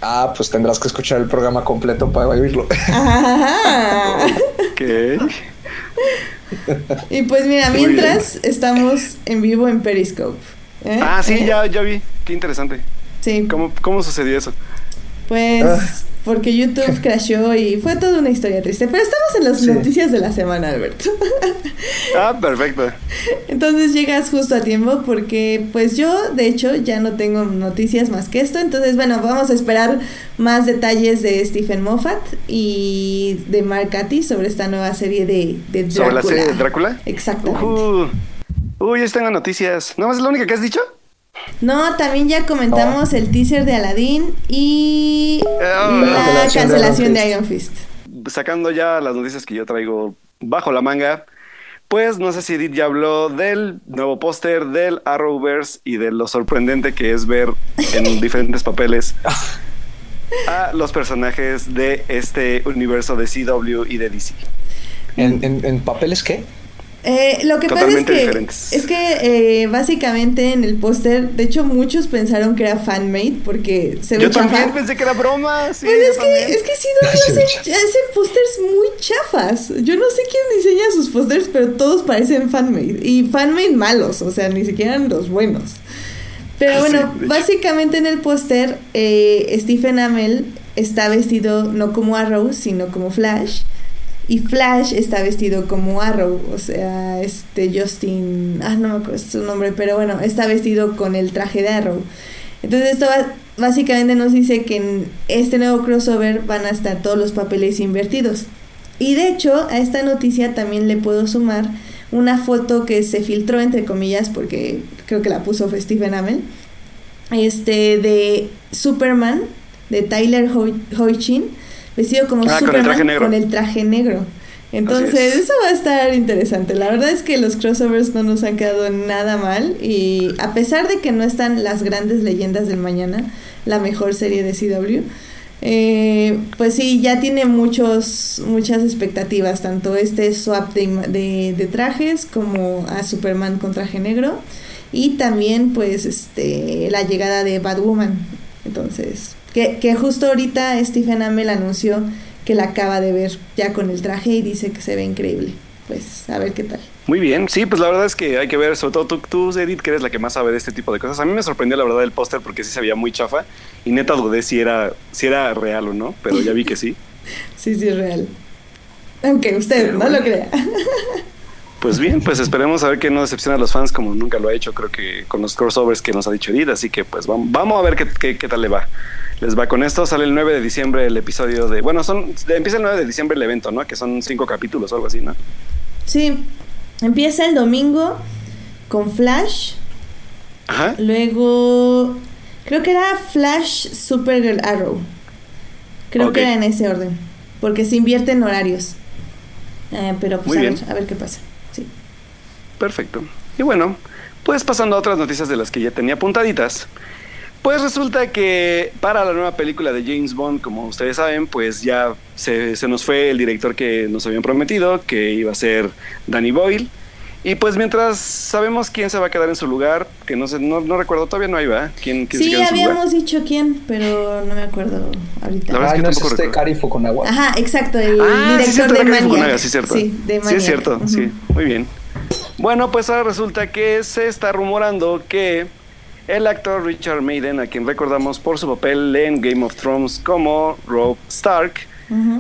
B: Ah, pues tendrás que escuchar el programa completo para oírlo.
D: ¿Qué?
A: y pues mira, mientras estamos en vivo en Periscope.
D: ¿eh? Ah, sí, ya, ya vi. Qué interesante.
A: Sí.
D: ¿Cómo, cómo sucedió eso?
A: Pues ah. porque YouTube crashó y fue toda una historia triste. Pero estamos en las noticias de la semana, Alberto. *laughs*
D: ah, perfecto.
A: Entonces llegas justo a tiempo porque pues yo de hecho ya no tengo noticias más que esto. Entonces bueno, vamos a esperar más detalles de Stephen Moffat y de Mark Cathy sobre esta nueva serie de, de Drácula.
D: ¿Sobre la serie de Drácula?
A: Exactamente.
D: Uh, uy, ya tengo noticias. ¿No es la única que has dicho?
A: No, también ya comentamos el teaser de Aladdin y la cancelación de Iron Fist.
D: Sacando ya las noticias que yo traigo bajo la manga, pues no sé si Edith ya habló del nuevo póster del Arrowverse y de lo sorprendente que es ver en *laughs* diferentes papeles *laughs* a los personajes de este universo de CW y de DC.
B: ¿En, en papeles qué?
A: Eh, lo que pasa es que, es que eh, básicamente en el póster, de hecho muchos pensaron que era fanmade porque se ve
D: Yo
A: chafa.
D: también pensé que era broma. Sí,
A: Pues es que, es que CW
B: Se ve
A: hace,
B: chafa.
A: hace pósters muy chafas. Yo no sé quién diseña sus pósters, pero todos parecen fanmade. Y fanmade malos, o sea, ni siquiera los buenos. Pero
D: Sí,
A: bueno, básicamente en el póster, eh, Stephen Amell está vestido no como Arrow, sino como Flash. Y Flash está vestido como Arrow, o sea, este Justin, ah, no me acuerdo su nombre, pero bueno, está vestido con el traje de Arrow. Entonces esto básicamente nos dice que en este nuevo crossover van a estar todos los papeles invertidos. Y de hecho, a esta noticia también le puedo sumar una foto que se filtró, entre comillas, porque creo que la puso Stephen Amell, este, de Superman, de Tyler Hoechlin, vestido como
D: Ah, con el
A: Superman
D: traje negro.
A: con el traje negro. Entonces,
D: es.
A: eso va a estar interesante. La verdad es que los crossovers no nos han quedado nada mal. Y a pesar de que no están las grandes leyendas del mañana, la mejor serie de CW, eh, pues sí, ya tiene muchos, muchas expectativas. Tanto este swap de, de, de trajes como a Superman con traje negro. Y también, pues, este, la llegada de Batwoman. Entonces, que, que justo ahorita Stephen Amell anunció que la acaba de ver ya con el traje y dice que se ve increíble. Pues a ver qué tal.
D: Muy bien, sí, pues la verdad es que hay que ver, sobre todo tú, tú, Edith, que eres la que más sabe de este tipo de cosas. A mí me sorprendió la verdad el póster porque sí se veía muy chafa y neta dudé si era, si era real o no, pero ya vi que sí. *laughs*
A: Sí, sí, es real. Aunque usted
D: Pero
A: no lo crea. *laughs*
D: Pues bien, pues esperemos a ver que no decepciona a los fans como nunca lo ha hecho, creo que con los crossovers que nos ha dicho Edith, así que pues vamos, vamos a ver qué, qué, qué tal le va. Les va con esto, sale el 9 de diciembre el episodio de... Bueno, son empieza el 9 de diciembre el evento, ¿no? Que son cinco capítulos o algo así, ¿no?
A: Sí, empieza el domingo con Flash.
D: Ajá.
A: Luego, creo que era Flash Supergirl Arrow. Creo que era en ese orden. Porque se invierten horarios. Eh, pero pues
D: Muy
A: a
D: bien.
A: ver, a ver qué pasa. Sí.
D: Perfecto. Y bueno, pues pasando a otras noticias de las que ya tenía apuntaditas. Pues resulta que para la nueva película de James Bond, como ustedes saben, pues ya se, se nos fue el director que nos habían prometido, que iba a ser Danny Boyle. Y pues mientras sabemos quién se va a quedar en su lugar, que no sé, no, no recuerdo, todavía no hay. ¿Quién, quién se
A: Sí,
D: queda en su lugar?
A: habíamos dicho quién, pero no me acuerdo ahorita.
D: La verdad es
B: Ay,
D: que
B: no es
D: tampoco
B: este. Cari Fukunaga.
A: Ajá, exacto, el
D: Ah, sí,
A: director
D: cierto,
A: de
D: era Cari Fukunaga,
A: Maniac.
D: sí, cierto.
A: Sí, de
D: Sí, es cierto, sí, muy bien. Bueno, pues ahora resulta que se está rumorando que el actor Richard Maiden, a quien recordamos por su papel en Game of Thrones como Rob Stark,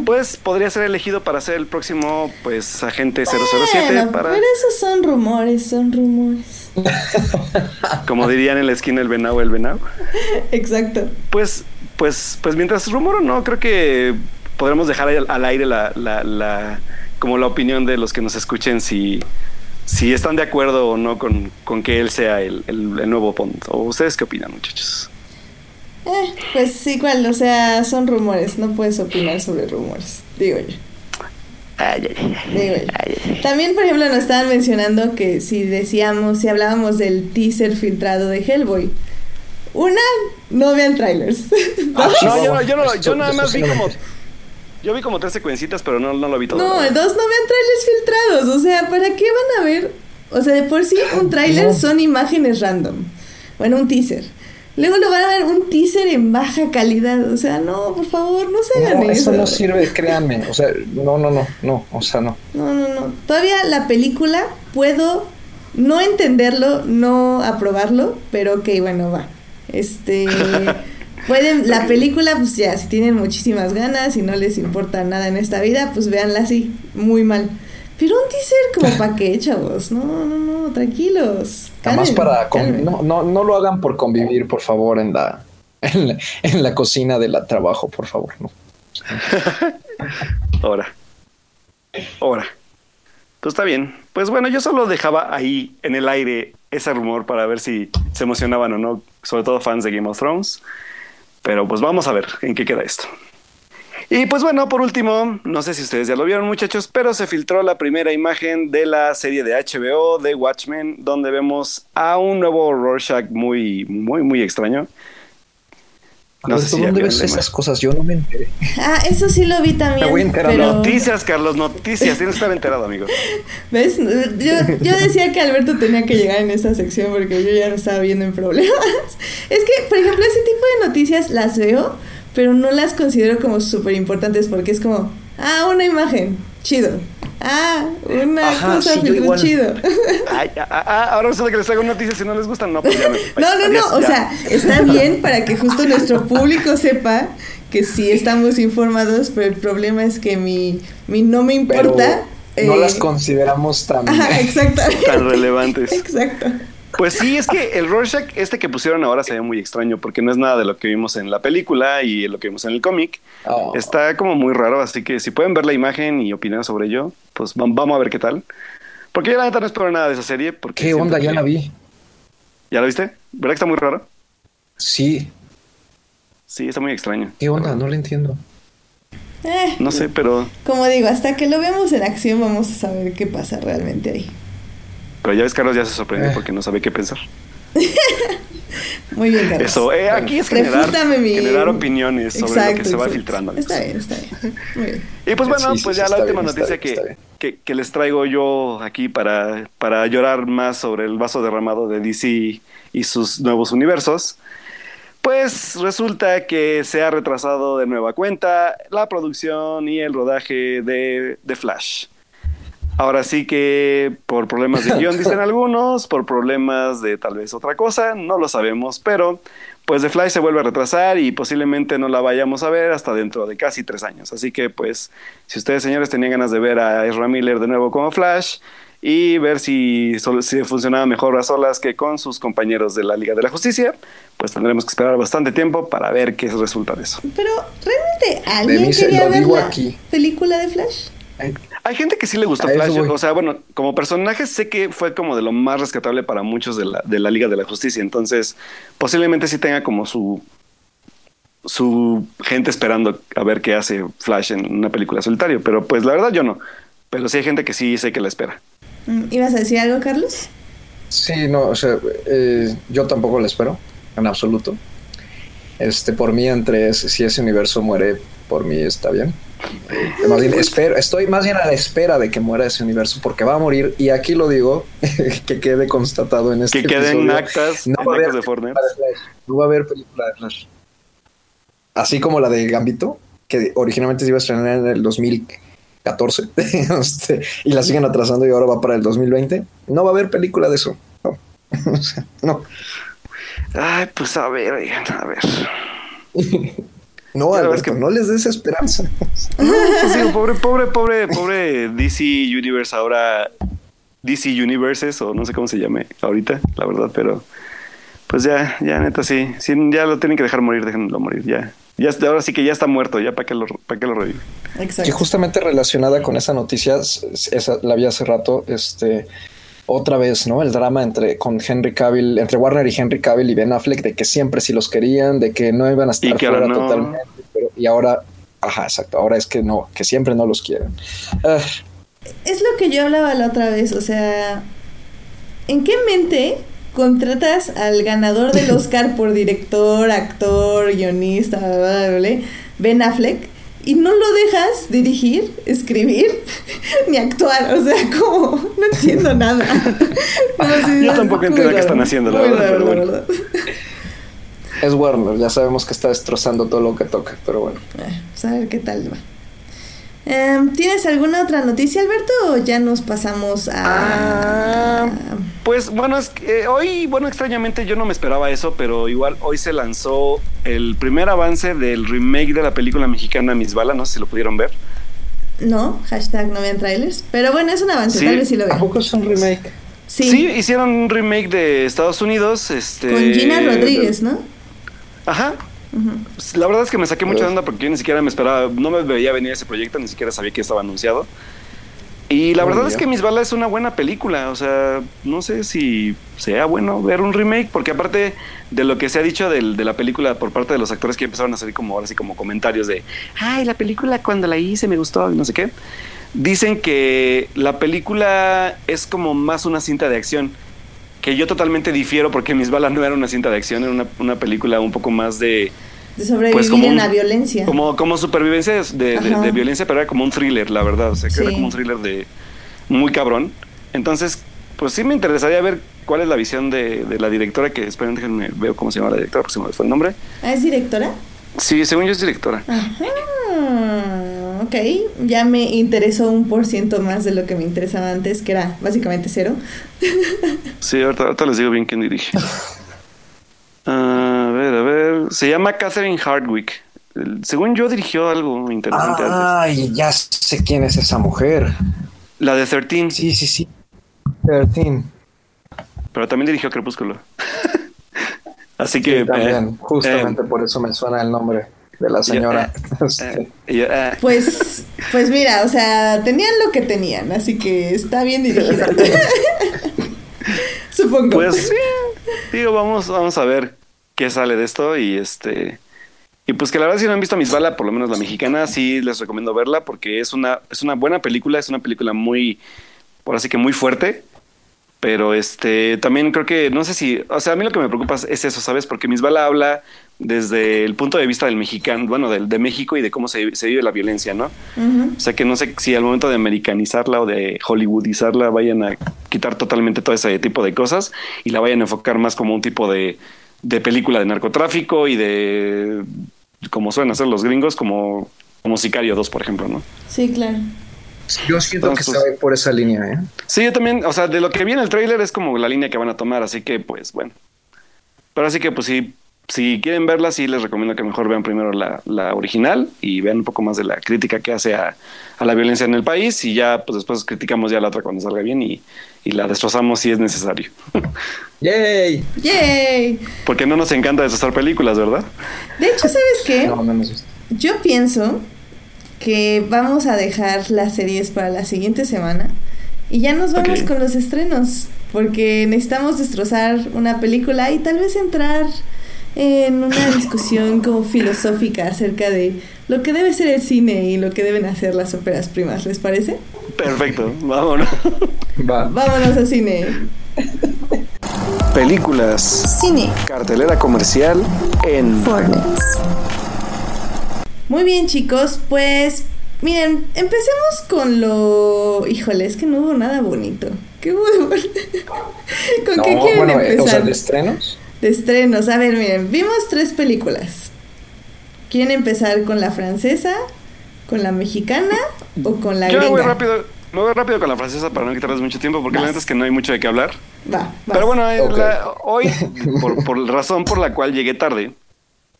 D: pues podría ser elegido para ser el próximo pues agente 007
A: Bueno,
D: para
A: pero esos son rumores, son rumores. *laughs*
D: como dirían en la esquina el venado el venado.
A: Exacto.
D: Pues pues pues mientras rumoro no, creo que podremos dejar al, al aire la, la, la como la opinión de los que nos escuchen si si están de acuerdo o no con, con que él sea el, el- el nuevo Bond. ¿O ustedes qué opinan, muchachos?
A: Eh, pues igual, o sea, son rumores, no puedes opinar sobre rumores, digo yo. Digo. También, por ejemplo, nos estaban mencionando que si decíamos, si hablábamos del teaser filtrado de Hellboy, una, no vean trailers. *laughs*
B: Ah,
D: No, yo, yo, no, yo nada más vi como. Yo vi como tres secuencitas, pero no, no lo vi todo.
A: No, dos, no vean trailers filtrados. O sea, ¿para qué van a ver? O sea, de por sí, *clears throat* un trailer
B: No.
A: son imágenes random. Bueno, un teaser. Luego lo van a ver un teaser en baja calidad. O sea, no, por favor, no se hagan
B: No,
A: eso.
B: eso no sirve, créanme. O sea, no, no, no, no, o sea, no.
A: No, no, no. Todavía la película puedo no entenderlo, no aprobarlo, pero ok, bueno, va. Este. *laughs* Pueden, la película, pues ya, si tienen muchísimas ganas y no les importa nada en esta vida, pues véanla así, muy mal. Pero un teaser como *laughs* para qué, chavos. No, no, no, tranquilos.
B: Además
A: calmen,
B: para con-
A: calmen.
B: no, no, no lo hagan por convivir, por favor, en la, *laughs* en la, en la cocina de la trabajo, por favor, no. *laughs*
D: Ahora. Ahora. Pues está bien. Pues bueno, yo solo dejaba ahí en el aire ese rumor para ver si se emocionaban o no, sobre todo fans de Game of Thrones. Pero pues vamos a ver en qué queda esto. Y pues bueno, por último, no sé si ustedes ya lo vieron muchachos, pero se filtró la primera imagen de la serie de HBO de Watchmen, donde vemos a un nuevo Rorschach muy, muy, muy extraño. No sé si ya
B: ¿dónde ves esas cosas? Yo no me enteré.
A: Ah, eso sí lo vi también.
B: Me voy enterando.
A: pero-
D: Noticias, Carlos, noticias. Tienes que estar enterado, amigo.
A: ¿Ves? Yo, yo decía que Alberto tenía que llegar en esta sección porque yo ya no estaba viendo en problemas. *laughs* Es que, por ejemplo, ese tipo de noticias las veo, pero no las considero como súper importantes porque es como, ah, una imagen, chido. Ah, una
B: Ajá,
A: cosa
B: sí, yo
A: chido. *laughs*
D: Ay, ah, ah, ahora resulta que les traigo noticias si no les gustan. No, pues ya me- *laughs*
A: No, no,
D: adiós,
A: no, o
D: ya.
A: sea, está *laughs* bien para que justo nuestro público sepa que sí estamos informados, pero el problema es que mi, mi no me
B: Pero
A: importa.
B: no
A: eh,
B: las consideramos tan.
A: Ajá, exactamente.
D: Tan relevantes.
A: Exacto.
D: Pues sí, es que el Rorschach, este que pusieron ahora, se ve muy extraño porque no es nada de lo que vimos en la película y lo que vimos en el cómic.
B: Oh.
D: Está como muy raro, así que si pueden ver la imagen y opinar sobre ello, pues vam- vamos a ver qué tal. Porque yo la neta no espero nada de esa serie. Porque
B: ¿Qué onda? Ya la vi.
D: ¿Ya la viste? ¿Verdad que está muy raro?
B: Sí.
D: Sí, está muy extraño.
B: ¿Qué onda? No la entiendo.
A: Eh,
D: No sé, pero,
A: Como digo, hasta que lo veamos en acción vamos a saber qué pasa realmente ahí.
D: Pero ya ves, Carlos ya se sorprende
B: Eh.
D: porque no sabe qué pensar. *laughs*
A: Muy bien, Carlos.
D: Eso, eh, aquí es generar,
A: mi-
D: generar opiniones sobre lo que
A: Exacto,
D: se va filtrando. amigos.
A: Está bien, está bien. Muy bien. *laughs*
D: Y pues bueno,
B: Sí,
D: pues
B: sí,
D: ya la última
B: bien,
D: noticia
B: bien,
D: que, que, que les traigo yo aquí para, para llorar más sobre el vaso derramado de DC y sus nuevos universos. Pues resulta que se ha retrasado de nueva cuenta la producción y el rodaje de, de Flash. Ahora sí que por problemas de guion dicen *laughs* algunos, por problemas de tal vez otra cosa, no lo sabemos, pero pues The Flash se vuelve a retrasar y posiblemente no la vayamos a ver hasta dentro de casi tres años. Así que pues si ustedes señores tenían ganas de ver a Ezra Miller de nuevo como Flash y ver si, si funcionaba mejor a solas que con sus compañeros de la Liga de la Justicia, pues tendremos que esperar bastante tiempo para ver qué resulta de eso.
A: Pero, ¿realmente alguien quería ver la
B: aquí.
A: película de Flash?
D: Hay gente que sí le gustó
B: A
D: Flash. O sea, bueno, como personaje sé que fue como de lo más rescatable para muchos de la, de la Liga de la Justicia. Entonces, posiblemente sí tenga como su su gente esperando a ver qué hace Flash en una película solitario. Pero pues la verdad yo no. Pero sí hay gente que sí sé que la espera.
A: Mm, ¿Ibas a decir algo, Carlos?
B: Sí, no, o sea, eh, yo tampoco la espero, en absoluto. Este, por mí, entre si ese universo muere, por mí está bien. Eh, espero, estoy más bien a la espera de que muera ese universo, porque va a morir, y aquí lo digo, *laughs* que quede constatado en este
D: que queden
B: episodio,
D: actas,
B: no
D: en
B: va a haber
D: actas de Fortnite.
B: no va a haber película de Flash. Así como la de Gambito, que originalmente se iba a estrenar en el 2014, *laughs* este, y la siguen atrasando y ahora va para el 2020. No va a haber película de eso. No. *laughs* No.
D: Ay, pues a ver, a ver.
B: No, Alberto,
D: que-
B: no les des esperanza. *laughs*
D: No, pues digo, pobre, pobre, pobre, pobre DC Universe ahora. DC Universes, o no sé cómo se llame ahorita, la verdad, pero pues ya, ya neta sí, sí, ya lo tienen que dejar morir, déjenlo morir, ya. Ya ahora sí que ya está muerto, ya para que lo, para que lo revive.
A: Exacto.
B: Que justamente relacionada con esa noticia, esa la vi hace rato, este, otra vez, ¿no? El drama entre con Henry Cavill, entre Warner y Henry Cavill y Ben Affleck, de que siempre sí los querían, de que no iban a estar
D: Y que ahora
B: fuera
D: no.
B: totalmente, pero, y ahora, ajá, exacto, ahora es que no, que siempre no los quieren. Ah,
A: Es lo que yo hablaba la otra vez, o sea, ¿en qué mente contratas al ganador del *laughs* Oscar por director, actor, guionista, bla, bla, bla, bla, Ben Affleck, y no lo dejas dirigir, escribir, *laughs* ni actuar? O sea, como, no entiendo nada. *laughs* No, sí,
D: Yo tampoco entiendo qué están haciendo, la verdad, pero bueno.
A: verdad.
B: es Warner, ya sabemos que está destrozando todo lo que toca, pero bueno.
A: Eh, Pues a ver qué tal va. Em, ¿Tienes alguna otra noticia, Alberto? ¿O ya nos pasamos a.?
D: Ah, Pues bueno, es que eh, hoy, bueno, extrañamente yo no me esperaba eso, pero igual hoy se lanzó el primer avance del remake de la película mexicana Mis Balas, no sé si lo pudieron ver.
A: No, hashtag no vean trailers. Pero bueno, es un avance,
D: Sí.
A: tal vez sí lo
B: ¿A
A: vean.
B: poco es un remake?
A: Sí,
D: Sí, hicieron un remake de Estados Unidos, este
A: con Gina Rodríguez, ¿no?
D: Ajá.
A: Ujú.
D: La verdad es que me saqué mucha
B: Uf.
D: onda porque yo ni siquiera me esperaba, no me veía venir ese proyecto, ni siquiera sabía que estaba anunciado. Y la
B: Oh,
D: verdad es que Mis Balas es una buena película, o sea, no sé si sea bueno ver un remake, porque aparte de lo que se ha dicho del- de la película por parte de los actores que empezaron a hacer como ahora sí como comentarios de, ay, la película cuando la hice me gustó no sé qué, dicen que la película es como más una cinta de acción, que yo totalmente difiero porque Mis Balas no era una cinta de acción, era una, una película un poco más de
A: de sobrevivir
D: Pues como
A: en
D: un-
A: la violencia.
D: Como, como supervivencia de, de- violencia, pero era como un thriller, la verdad. O sea, que era como un thriller de muy cabrón. Entonces, pues sí me interesaría ver cuál es la visión de, de la directora, que esperen, déjenme veo cómo se llama la directora, porque se me fue el nombre.
A: Ah, ¿Es directora?
D: Sí, según yo es directora.
A: Ajá. Ok, ya me interesó un por ciento más de lo que me interesaba antes, que era básicamente cero. *laughs*
D: Sí, ahorita, ahorita les digo bien quién dirige. A ver, a ver. Se llama Catherine Hardwick. Según yo dirigió algo interesante antes.
B: Ay, ya sé quién es esa mujer.
D: La de 13,
B: Sí, sí, sí. 13.
D: pero también dirigió Crepúsculo. *laughs* Así que...
B: Sí, también.
D: eh,
B: Justamente
D: eh,
B: por eso me suena el nombre de la señora.
D: eh, eh, *laughs* eh,
A: Pues, pues mira, o sea, tenían lo que tenían, así que está bien dirigida. *laughs* Supongo.
D: Pues sí, digo, vamos, vamos a ver qué sale de esto y este y pues que la verdad si no han visto Miss Bala, por lo menos la mexicana, sí les recomiendo verla porque es una es una buena película, es una película muy por así que muy fuerte, pero este también creo que no sé si, o sea, a mí lo que me preocupa es eso, ¿sabes? Porque Miss Bala habla desde el punto de vista del mexicano, bueno, del de México y de cómo se, se vive la violencia, ¿no? O sea que no sé si al momento de americanizarla o de hollywoodizarla vayan a quitar totalmente todo ese tipo de cosas y la vayan a enfocar más como un tipo de, de película de narcotráfico y de como suelen hacer los gringos, como, como Sicario 2, por ejemplo, ¿no?
A: Sí, claro.
B: yo siento que
D: Entonces-
B: se va por esa línea, ¿eh?
D: Sí, yo también, o sea, de lo que vi en el tráiler es como la línea que van a tomar, así que pues bueno. Pero así que pues sí, si quieren verla, sí les recomiendo que mejor vean primero la, la original y vean un poco más de la crítica que hace a, a la violencia en el país y ya pues después criticamos ya la otra cuando salga bien y, y la destrozamos si es necesario. *laughs*
B: ¡Yay!
A: ¡Yay!
D: Porque no nos encanta destrozar películas, ¿verdad?
A: De hecho, ¿sabes qué?
B: No, no.
A: Yo pienso que vamos a dejar las series para la siguiente semana y ya nos vamos con los estrenos, porque necesitamos destrozar una película y tal vez entrar en una discusión como filosófica acerca de lo que debe ser el cine y lo que deben hacer las óperas primas, ¿les parece?
D: Perfecto, vámonos.
B: Va.
A: Vámonos al cine.
C: Películas.
A: Cine.
C: Cartelera comercial en
A: Muy bien, chicos, pues miren, empecemos con lo. Híjole, es que no hubo nada bonito. ¿Qué hubo? *laughs* ¿Con
B: No,
A: qué quieren
B: bueno, eh,
A: empezar?
B: o sea, de estrenos.
A: De estrenos. A ver, miren, vimos tres películas. ¿Quieren empezar con la francesa, con la mexicana o con la
D: Yo me voy
A: gringa?
D: rápido, me voy rápido con la francesa para no quitarles mucho tiempo porque la neta es que no hay mucho de qué hablar.
A: Va.
D: Pero bueno, eh,
B: Ok.
D: la- hoy, por, por la razón por la cual llegué tarde,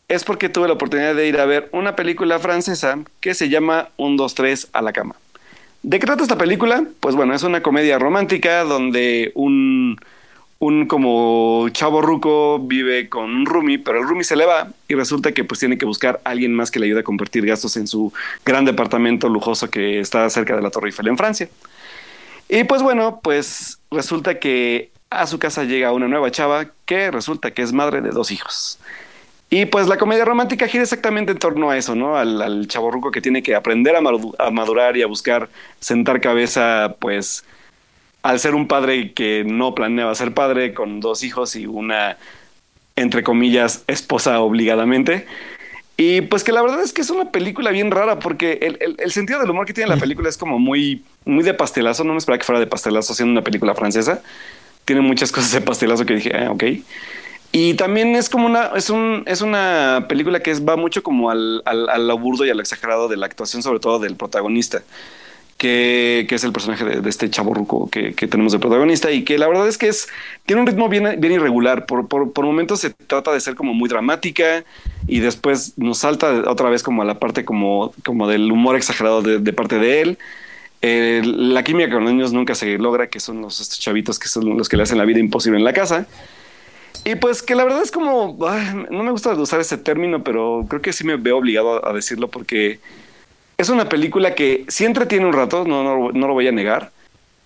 D: es porque tuve la oportunidad de ir a ver una película francesa que se llama Un, dos, tres a la cama. ¿De qué trata esta película? Pues bueno, es una comedia romántica donde un, un como chavo ruco vive con un roomie, pero el roomie se le va y resulta que pues tiene que buscar a alguien más que le ayude a convertir gastos en su gran departamento lujoso que está cerca de la Torre Eiffel en Francia. Y pues bueno, pues resulta que a su casa llega una nueva chava que resulta que es madre de dos hijos. Y pues la comedia romántica gira exactamente en torno a eso, ¿no? Al, al chavorruco que tiene que aprender a madurar y a buscar sentar cabeza, pues, al ser un padre que no planeaba ser padre, con dos hijos y una, entre comillas, esposa obligadamente. Y pues que la verdad es que es una película bien rara porque el, el- el sentido del humor que tiene la película es como muy, muy de pastelazo. No me esperaba que fuera de pastelazo siendo una película francesa. Tiene muchas cosas de pastelazo que dije, ah, ok. Y también es como una, es un, es una película que es, va mucho como al, al, a lo burdo y a lo exagerado de la actuación, sobre todo del protagonista, que, es el personaje de, este chavo ruco que, que tenemos de protagonista, y que la verdad es que es, tiene un ritmo bien, bien irregular. Por, por, por momentos se trata de ser como muy dramática, y después nos salta otra vez como a la parte como, como del humor exagerado de, parte de él. Eh, la química con los niños nunca se logra, que son los estos chavitos que son los que le hacen la vida imposible en la casa. Y pues que la verdad es como, ay, no me gusta usar ese término, pero creo que sí me veo obligado a decirlo porque es una película que sí entretiene un rato, no, no, no lo voy a negar,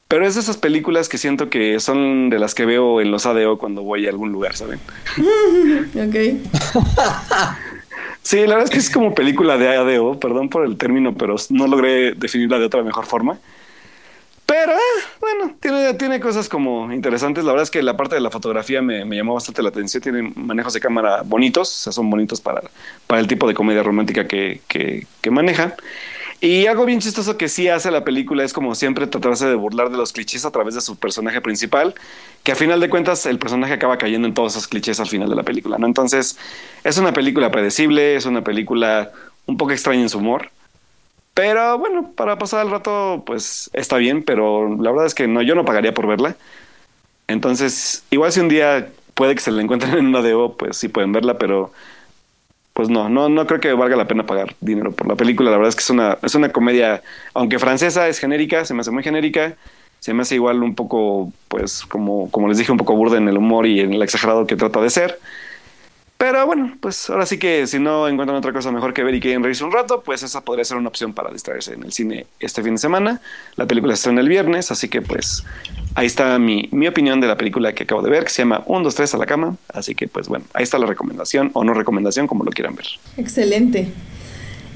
D: pero es de esas películas que siento que son de las que veo en los ADO cuando voy a algún lugar, ¿saben? *laughs*
A: Ok.
D: Sí, la verdad es que es como película de ADO, perdón por el término, pero no logré definirla de otra mejor forma. Pero, ah, bueno, tiene, tiene cosas como interesantes. La verdad es que la parte de la fotografía me, me llamó bastante la atención. Tiene manejos de cámara bonitos, o sea, son bonitos para, para el tipo de comedia romántica que, que, que maneja. Y algo bien chistoso que sí hace la película es como siempre tratarse de burlar de los clichés a través de su personaje principal, que a final de cuentas el personaje acaba cayendo en todos esos clichés al final de la película, ¿no? Entonces, es una película predecible, es una película un poco extraña en su humor. Pero bueno, para pasar el rato, pues está bien, pero la verdad es que no, yo no pagaría por verla. Entonces, igual si un día puede que se la encuentren en una debo, pues sí pueden verla, pero pues no, no, no creo que valga la pena pagar dinero por la película. La verdad es que es una, es una comedia, aunque francesa, es genérica, se me hace muy genérica, se me hace igual un poco, pues, como, como les dije, un poco burda en el humor y en el exagerado que trata de ser. Pero bueno, pues ahora sí que si no encuentran otra cosa mejor que ver y quieren reírse un rato, pues esa podría ser una opción para distraerse en el cine este fin de semana. La película se estrena el viernes, así que pues ahí está mi, mi opinión de la película que acabo de ver, que se llama 1, 2, 3 a la cama. Así que pues bueno, ahí está la recomendación o no recomendación, como lo quieran ver.
A: Excelente.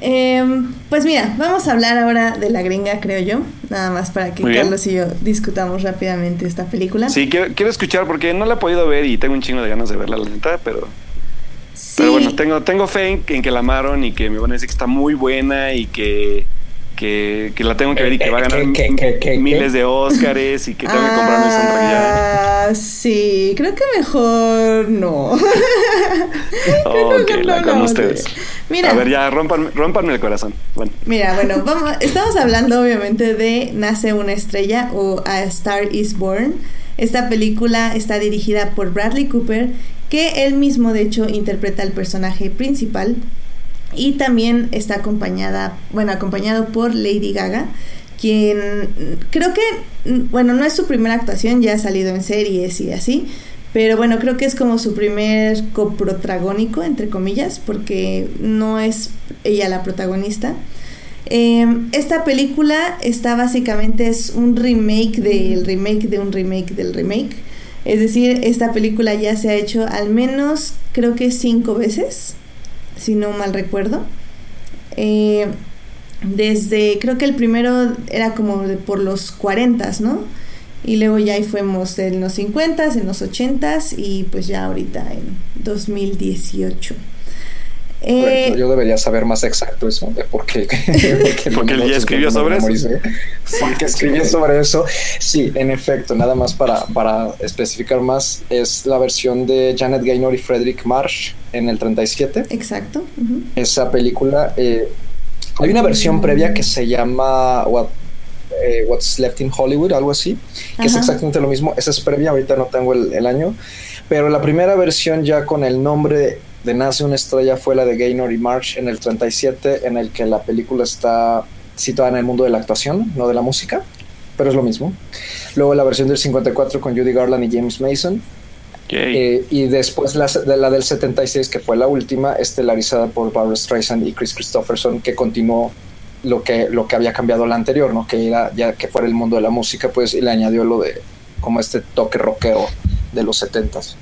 A: Eh, pues mira, vamos a hablar ahora de la gringa, creo yo. Nada más para que. Carlos y yo discutamos rápidamente esta película.
D: Sí, quiero, quiero escuchar porque no la he podido ver y tengo un chingo de ganas de verla, la neta, pero,
A: Sí.
D: pero bueno, tengo, tengo fe en, en que la amaron y que me van a decir que está muy buena y que, que, que la tengo que ver y que va a ganar
B: ¿Qué, qué, qué, qué,
D: miles de Óscares y que tengo que comprarme el soundtrack ya.
A: Ah, sí, creo que mejor no.
D: Ok, *laughs*
A: Creo que
D: la
A: no,
D: con ustedes.
A: Mira.
D: A ver, ya, rompanme, rompanme el corazón. Bueno,
A: Mira, bueno, vamos, estamos hablando obviamente de Nace una estrella o A Star is Born. Esta película está dirigida por Bradley Cooper, que él mismo de hecho interpreta el personaje principal y también está acompañada, bueno, acompañado por Lady Gaga, quien creo que, bueno, no es su primera actuación, ya ha salido en series y así, pero bueno, creo que es como su primer coprotagónico, entre comillas, porque no es ella la protagonista. Eh, esta película está básicamente es un remake del remake de un remake del remake. Es decir, esta película ya se ha hecho al menos creo que cinco veces, si no mal recuerdo. Eh, desde, creo que el primero era como de por los 40, ¿no? Y luego ya ahí fuimos en los 50, en los 80 y pues ya ahorita en 2018. Eh,
B: Bueno, yo debería saber más exacto eso, de por qué. *laughs* qué *laughs*
D: Porque él ya escribió sobre eso.
B: Porque escribió sobre eso. Sí, en efecto, nada más para, para especificar más, es la versión de Janet Gaynor y Frederick Marsh en el 37.
A: exacto. ujú.
B: Esa película. eh, hay una versión previa que se llama What, eh, What's Left in Hollywood, algo así, que es exactamente lo mismo. Esa es previa, ahorita no tengo el, el año, pero la primera versión ya con el nombre de Nace una estrella fue la de Gaynor y March en el 37, en el que la película está situada en el mundo de la actuación, no de la música, pero es lo mismo. Luego la versión del 54 con Judy Garland y James Mason, eh, y después la, de la del 76, que fue la última, estelarizada por Barbara Streisand y Chris Christopherson, que continuó lo que, lo que había cambiado la anterior, ¿no? Que era ya que fuera el mundo de la música, pues, y le añadió lo de como este toque rockero de los 70s.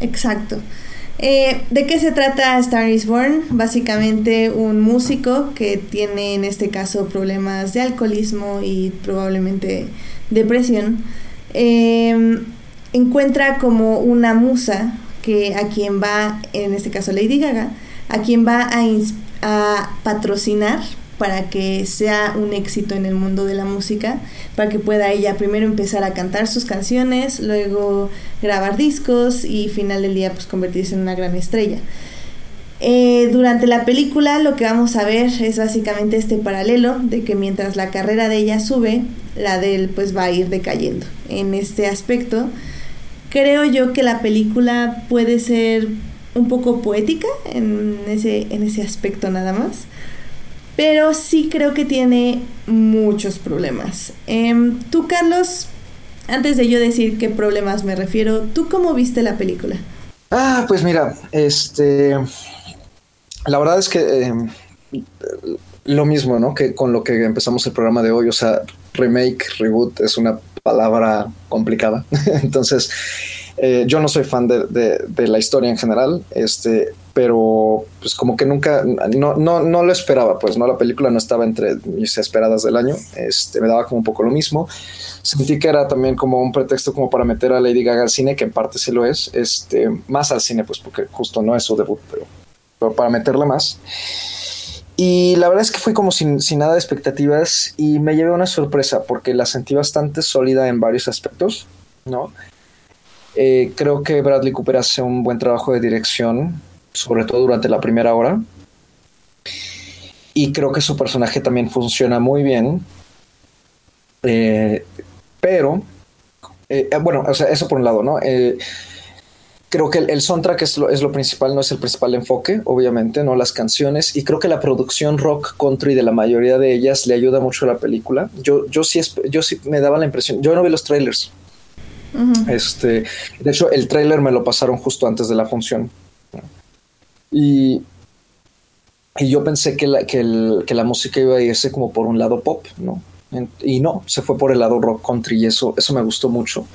A: Exacto. Eh, ¿De qué se trata Star is Born? Básicamente un músico que tiene en este caso problemas de alcoholismo y probablemente depresión. eh, encuentra como una musa que a quien va, en este caso Lady Gaga, a quien va a patrocinar para que sea un éxito en el mundo de la música, para que pueda ella primero empezar a cantar sus canciones, luego grabar discos y final del día pues convertirse en una gran estrella. Eh, durante la película lo que vamos a ver es básicamente este paralelo de que mientras la carrera de ella sube, la de él pues va a ir decayendo. En este aspecto, creo yo que la película puede ser un poco poética en ese, en ese aspecto nada más. Pero sí creo que tiene muchos problemas. Em, Tú, Carlos, antes de yo decir qué problemas me refiero, ¿tú cómo viste la película?
B: Ah, pues mira, este. La verdad es que eh, lo mismo, ¿no? Que con lo que empezamos el programa de hoy, o sea, remake, reboot es una palabra complicada. *laughs* Entonces, eh, yo no soy fan de- de la historia en general. Este, pero pues como que nunca, no, no, no lo esperaba, pues no, la película no estaba entre mis esperadas del año, este, me daba como un poco lo mismo. Sentí que era también como un pretexto como para meter a Lady Gaga al cine, que en parte sí lo es, este, más al cine, pues porque justo no es su debut, pero, pero para meterla más. Y la verdad es que fui como sin, sin, nada de expectativas y me llevé una sorpresa porque la sentí bastante sólida en varios aspectos, ¿no? Eh, creo que Bradley Cooper hace un buen trabajo de dirección, sobre todo durante la primera hora. Y creo que su personaje también funciona muy bien. Eh, pero, eh, bueno, o sea, eso por un lado, ¿no? Eh, creo que el, el soundtrack es lo, es lo, principal, no es el principal enfoque, obviamente, no las canciones. Y creo que la producción rock country de la mayoría de ellas le ayuda mucho a la película. Yo, yo, sí, yo sí me daba la impresión, yo no vi los trailers. Uh -huh. Este, de hecho, el trailer me lo pasaron justo antes de la función. Y, y yo pensé que la, que, el, que la música iba a irse como por un lado pop, ¿no? y no, se fue por el lado rock country y eso, eso me gustó mucho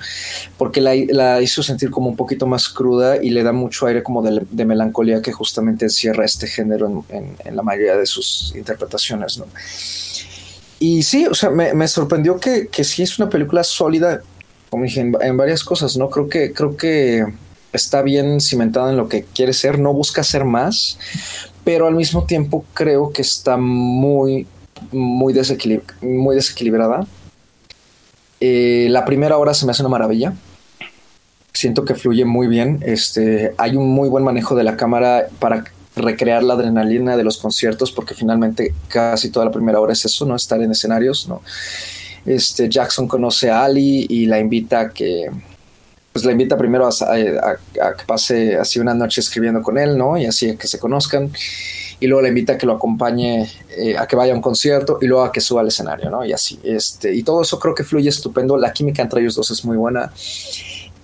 B: porque la, la, hizo sentir como un poquito más cruda y le da mucho aire como de, de melancolía que justamente encierra este género en, en, en, la mayoría de sus interpretaciones, ¿no? Y sí, o sea, me, me sorprendió que, que, sí es una película sólida, como dije, en, en, varias cosas, ¿no? Creo que, creo que está bien cimentada en lo que quiere ser, no busca ser más, pero al mismo tiempo creo que está muy muy, muy desequilibrada. Eh, la primera hora se me hace una maravilla. Siento que fluye muy bien. Este, hay un muy buen manejo de la cámara para recrear la adrenalina de los conciertos, porque finalmente casi toda la primera hora es eso, ¿no? Estar en escenarios, ¿no? Este, Jackson conoce a Ali y la invita a que, pues la invita primero a, a, que pase así una noche escribiendo con él, ¿no? Y así que se conozcan y luego le invita a que lo acompañe eh, a que vaya a un concierto y luego a que suba al escenario, ¿no? Y así, este, y todo eso creo que fluye estupendo, la química entre ellos dos es muy buena.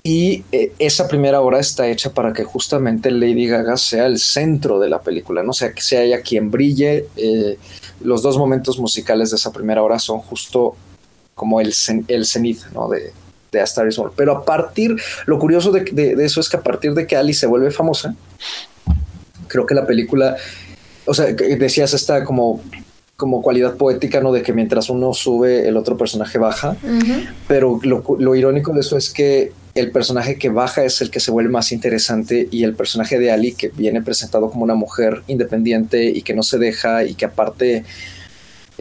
B: Y eh, esa primera hora está hecha para que justamente Lady Gaga sea el centro de la película, no o sea que sea ella quien brille. Eh, los dos momentos musicales de esa primera hora son justo como el, el cenit ¿no? de, de A Star is Born. Pero a partir, lo curioso de, de, de, eso es que a partir de que Ali se vuelve famosa, creo que la película o sea, decías esta como, como cualidad poética, ¿no? De que mientras uno sube, el otro personaje baja. Uh -huh. Pero lo, lo, irónico de eso es que el personaje que baja es el que se vuelve más interesante y el personaje de Ali, que viene presentado como una mujer independiente y que no se deja y que aparte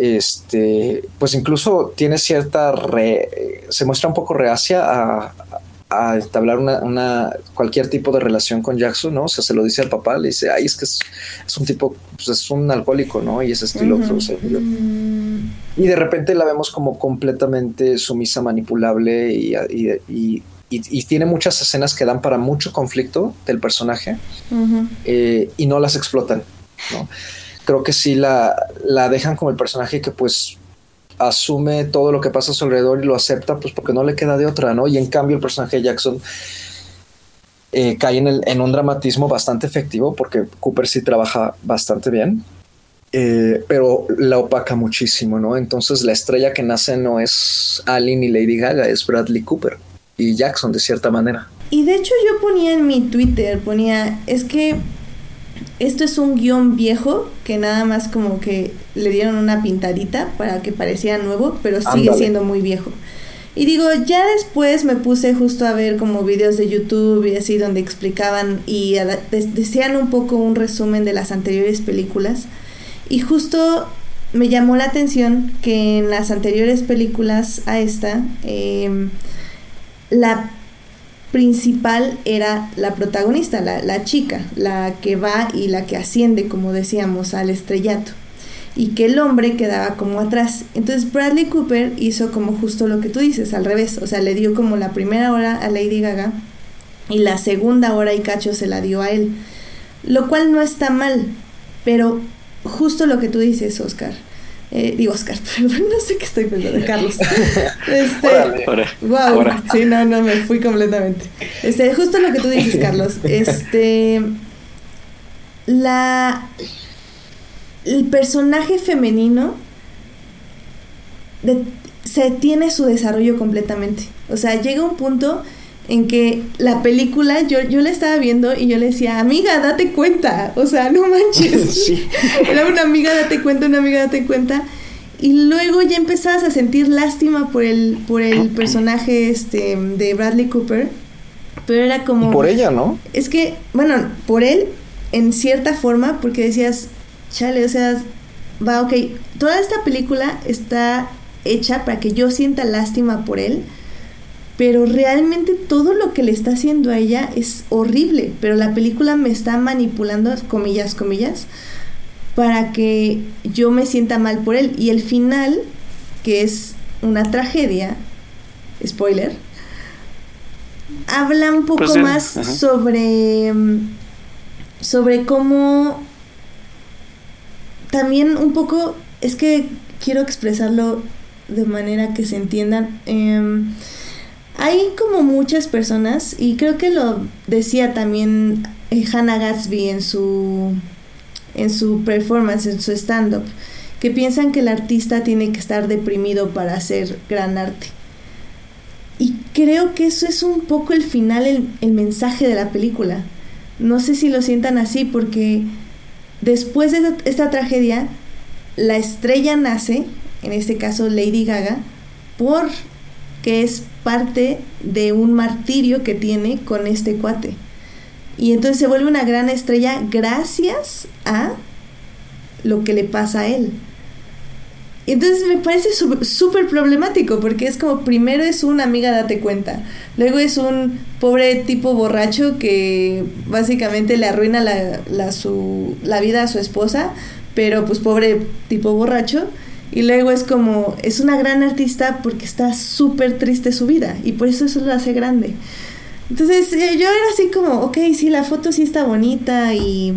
B: este pues incluso tiene cierta re, se muestra un poco reacia a, a entablar una, una, cualquier tipo de relación con Jackson, ¿no? O sea, se lo dice al papá, le dice, ay, es que es, es un tipo, pues es un alcohólico, ¿no? Y ese estilo uh -huh. O sea, y de repente la vemos como completamente sumisa, manipulable y, y, y, y, tiene muchas escenas que dan para mucho conflicto del personaje uh -huh. eh, y no las explotan, ¿no? Creo que sí la, la dejan como el personaje que pues asume todo lo que pasa a su alrededor y lo acepta, pues porque no le queda de otra, ¿no? Y en cambio el personaje de Jackson eh, cae en, el, en, un dramatismo bastante efectivo, porque Cooper sí trabaja bastante bien, eh, pero la opaca muchísimo, ¿no? Entonces la estrella que nace no es Ali ni Lady Gaga, es Bradley Cooper y Jackson de cierta manera.
A: Y de hecho yo ponía en mi Twitter, ponía, es que esto es un guion viejo que nada más como que le dieron una pintadita para que pareciera nuevo, pero sigue siendo muy viejo. Y digo, ya después me puse justo a ver como videos de YouTube y así donde explicaban y decían un poco un resumen de las anteriores películas. Y justo me llamó la atención que en las anteriores películas a esta, eh, la principal era la protagonista, la, la, chica, la que va y la que asciende, como decíamos, al estrellato. Y que el hombre quedaba como atrás. Entonces Bradley Cooper hizo como justo lo que tú dices, al revés. O sea, le dio como la primera hora a Lady Gaga y la segunda hora y cacho se la dio a él. Lo cual no está mal, pero justo lo que tú dices, Oscar eh, digo Oscar, *laughs* perdón, no sé qué estoy pensando, de *laughs* Carlos. Este, órale, órale, wow, órale. sí, no, no, me fui completamente. Este, justo lo que tú dices, *laughs* Carlos, este, la, el personaje femenino de, se tiene su desarrollo completamente. O sea, llega un punto en que la película, yo, yo la estaba viendo y yo le decía, amiga, date cuenta, o sea, no manches. *laughs*
B: Sí. *laughs*
A: Era una amiga, date cuenta, una amiga, date cuenta. Y luego ya empezabas a sentir lástima por el, por el personaje este, de Bradley Cooper. Pero era como...
B: Y por ella, ¿no?
A: Es que, bueno, por él, en cierta forma, porque decías, chale, o sea, va, ok, toda esta película está hecha para que yo sienta lástima por él, pero realmente todo lo que le está haciendo a ella es horrible, pero la película me está manipulando, comillas, comillas, para que yo me sienta mal por él. Y el final, que es una tragedia, spoiler, habla un poco
D: Pues sí,
A: más
D: ajá.
A: sobre mm, sobre cómo también un poco es que quiero expresarlo de manera que se entiendan Em, hay como muchas personas y creo que lo decía también eh, Hannah Gatsby en su en su performance en su stand up que piensan que el artista tiene que estar deprimido para hacer gran arte y creo que eso es un poco el final, el, el mensaje de la película. No sé si lo sientan así porque después de esta tragedia, la estrella nace, en este caso Lady Gaga, porque es parte de un martirio que tiene con este cuate. Y entonces se vuelve una gran estrella gracias a lo que le pasa a él. Entonces me parece súper problemático porque es como primero es una amiga date cuenta, luego es un pobre tipo borracho que básicamente le arruina la, la, su, la vida a su esposa, pero pues pobre tipo borracho, y luego es como es una gran artista porque está súper triste su vida y por eso eso lo hace grande. Entonces eh, yo era así como, ok, sí, la foto sí está bonita y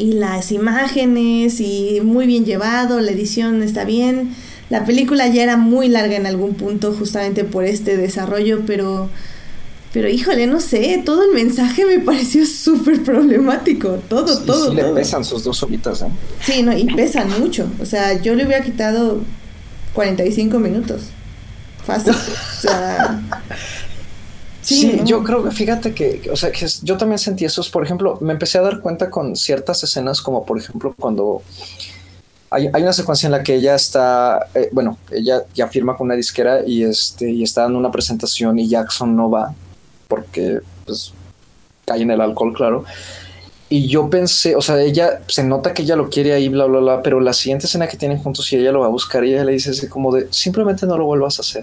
A: y las imágenes y muy bien llevado, la edición está bien. La película ya era muy larga en algún punto justamente por este desarrollo, pero pero híjole, no sé, todo el mensaje me pareció súper problemático, todo,
B: Sí,
A: todo,
B: sí le pesan sus dos horitas, ¿eh?
A: Sí, no, y pesan mucho. O sea, yo le hubiera quitado 45 minutos. Fácil. O sea, *laughs*
B: Sí,
A: Sí, ¿no?
B: yo creo que fíjate que, o sea, que yo también sentí eso. Por ejemplo, me empecé a dar cuenta con ciertas escenas, como por ejemplo cuando hay, hay una secuencia en la que ella está, eh, bueno, ella ya firma con una disquera y este y está dando una presentación y Jackson no va porque pues cae en el alcohol, claro. Y yo pensé, o sea, ella se nota que ella lo quiere ahí, bla, bla, bla, pero la siguiente escena que tienen juntos y ella lo va a buscar y ella le dice así como de, simplemente no lo vuelvas a hacer.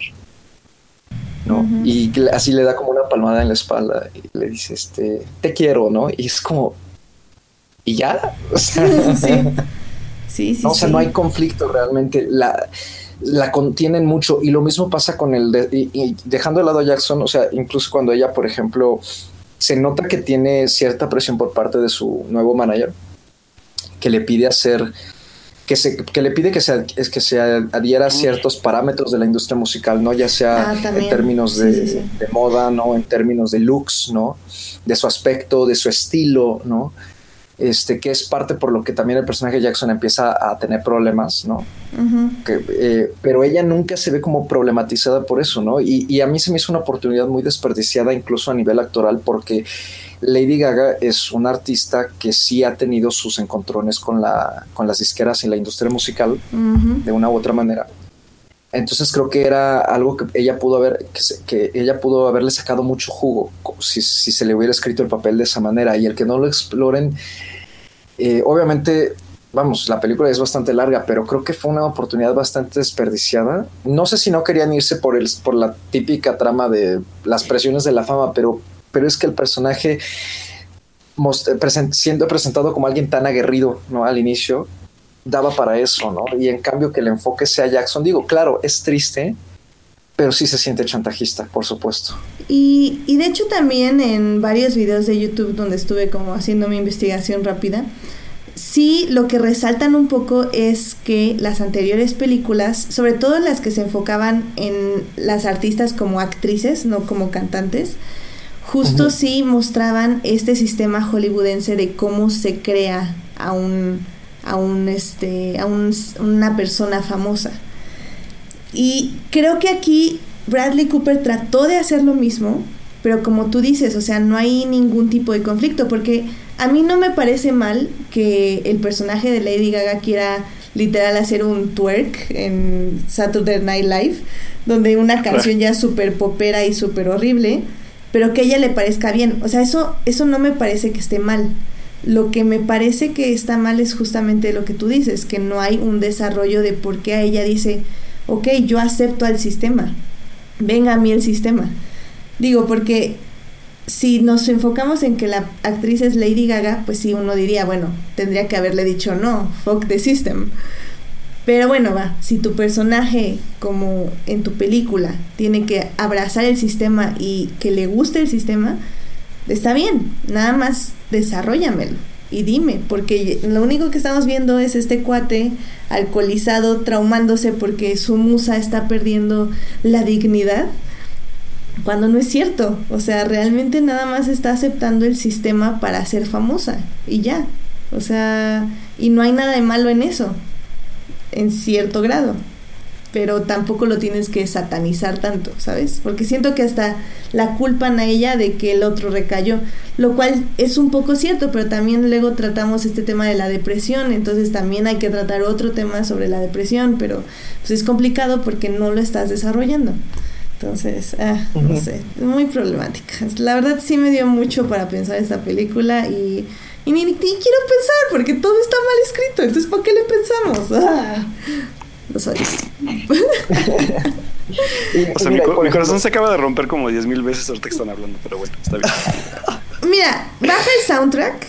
B: ¿no?
A: Ujú.
B: Y le- así le da como una palmada en la espalda y le dice, este, te quiero, ¿no? Y es como, ¿y ya? O *laughs* sea, *laughs*
A: sí. Sí, sí,
B: no, o sea,
A: sí.
B: no hay conflicto realmente. La, la contienen mucho. Y lo mismo pasa con el de- y, y dejando de lado a Jackson, o sea, incluso cuando ella, por ejemplo, se nota que tiene cierta presión por parte de su nuevo manager que le pide hacer que se que le pide que se es que se adhiera a ciertos parámetros de la industria musical, no ya sea
A: Ah,
B: en términos
A: Sí,
B: de,
A: sí, sí.
B: de moda, no en términos de looks, no de su aspecto, de su estilo, no este que es parte por lo que también el personaje de Jackson empieza a tener problemas, ¿no? Que, eh, pero ella nunca se ve como problematizada por eso, ¿no? Y, y a mí se me hizo una oportunidad muy desperdiciada incluso a nivel actoral porque Lady Gaga es una artista que sí ha tenido sus encontrones con, la, con las disqueras y la industria musical de una u otra manera. Entonces creo que era algo que ella pudo haber, que, se- que ella pudo haberle sacado mucho jugo si, si se le hubiera escrito el papel de esa manera y el que no lo exploren, eh, obviamente, vamos, la película es bastante larga, pero creo que fue una oportunidad bastante desperdiciada. No sé si no querían irse por, el, por la típica trama de las presiones de la fama, pero, pero es que el personaje presen- siendo presentado como alguien tan aguerrido ¿no? al inicio, daba para eso, ¿no? Y en cambio que el enfoque sea Jackson, digo, claro, es triste, pero sí se siente chantajista, por supuesto.
A: Y, y de hecho también en varios videos de YouTube donde estuve como haciendo mi investigación rápida, sí lo que resaltan un poco es que las anteriores películas, sobre todo las que se enfocaban en las artistas como actrices, no como cantantes, justo sí mostraban este sistema hollywoodense de cómo se crea a un a un este a un- una persona famosa. Y creo que aquí Bradley Cooper trató de hacer lo mismo, pero como tú dices, o sea, no hay ningún tipo de conflicto, porque a mí no me parece mal que el personaje de Lady Gaga quiera literal hacer un twerk en Saturday Night Live, donde una canción ya súper popera y súper horrible, pero que a ella le parezca bien. O sea, eso, eso no me parece que esté mal. Lo que me parece que está mal es justamente lo que tú dices, que no hay un desarrollo de por qué a ella dice, ok, yo acepto al sistema, venga a mí el sistema. Digo, porque si nos enfocamos en que la actriz es Lady Gaga, pues sí, uno diría, bueno, tendría que haberle dicho no, fuck the system. Pero bueno, va, si tu personaje, como en tu película, tiene que abrazar el sistema y que le guste el sistema, está bien, nada más desarrollamelo y dime, porque lo único que estamos viendo es este cuate alcoholizado, traumándose porque su musa está perdiendo la dignidad, cuando no es cierto, o sea, realmente nada más está aceptando el sistema para ser famosa y ya, o sea, y no hay nada de malo en eso, en cierto grado pero tampoco lo tienes que satanizar tanto, ¿sabes? Porque siento que hasta la culpan a ella de que el otro recayó, lo cual es un poco cierto, pero también luego tratamos este tema de la depresión, entonces también hay que tratar otro tema sobre la depresión, pero pues es complicado porque no lo estás desarrollando. Entonces, ah, no sé, muy problemática. La verdad sí me dio mucho para pensar esta película y, y ni, ni, quiero pensar porque todo está mal escrito, entonces ¿para qué le pensamos? Ah, lo soy. *laughs*
D: o sea, mi, mi, corazón se acaba de romper como 10 mil veces ahorita que están hablando, pero bueno, está bien. *laughs*
A: Mira, baja el soundtrack,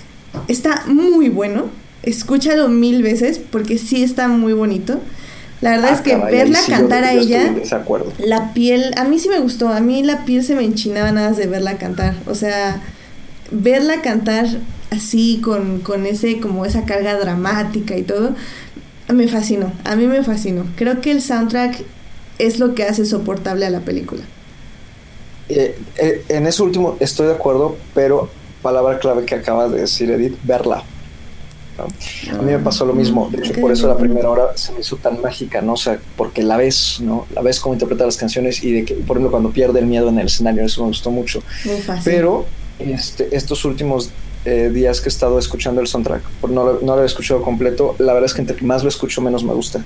A: está muy bueno. Escúchalo mil veces porque sí está muy bonito. La verdad
B: Ah,
A: es que verla
B: sí
A: cantar
B: yo-
A: a
B: yo estoy
A: ella, la piel, a mí sí me gustó, a mí la piel se me enchinaba nada más de verla cantar. O sea, verla cantar así con, con ese, como esa carga dramática y todo, me fascinó, a mí me fascinó. Creo que el soundtrack es lo que hace soportable a la película.
B: Eh, eh, en eso último estoy de acuerdo, pero palabra clave que acaba de decir Edith, verla. ¿no? A mí me pasó lo mismo, de hecho por eso la primera hora se me hizo tan mágica, ¿no? O sea, porque la ves, ¿no? La ves cómo interpreta las canciones y de que, por ejemplo, cuando pierde el miedo en el escenario, eso me gustó mucho.
A: Muy fácil.
B: Pero este, estos últimos eh, días que he estado escuchando el soundtrack, por no, lo- no lo he escuchado completo, la verdad es que entre que más lo escucho, menos me gusta.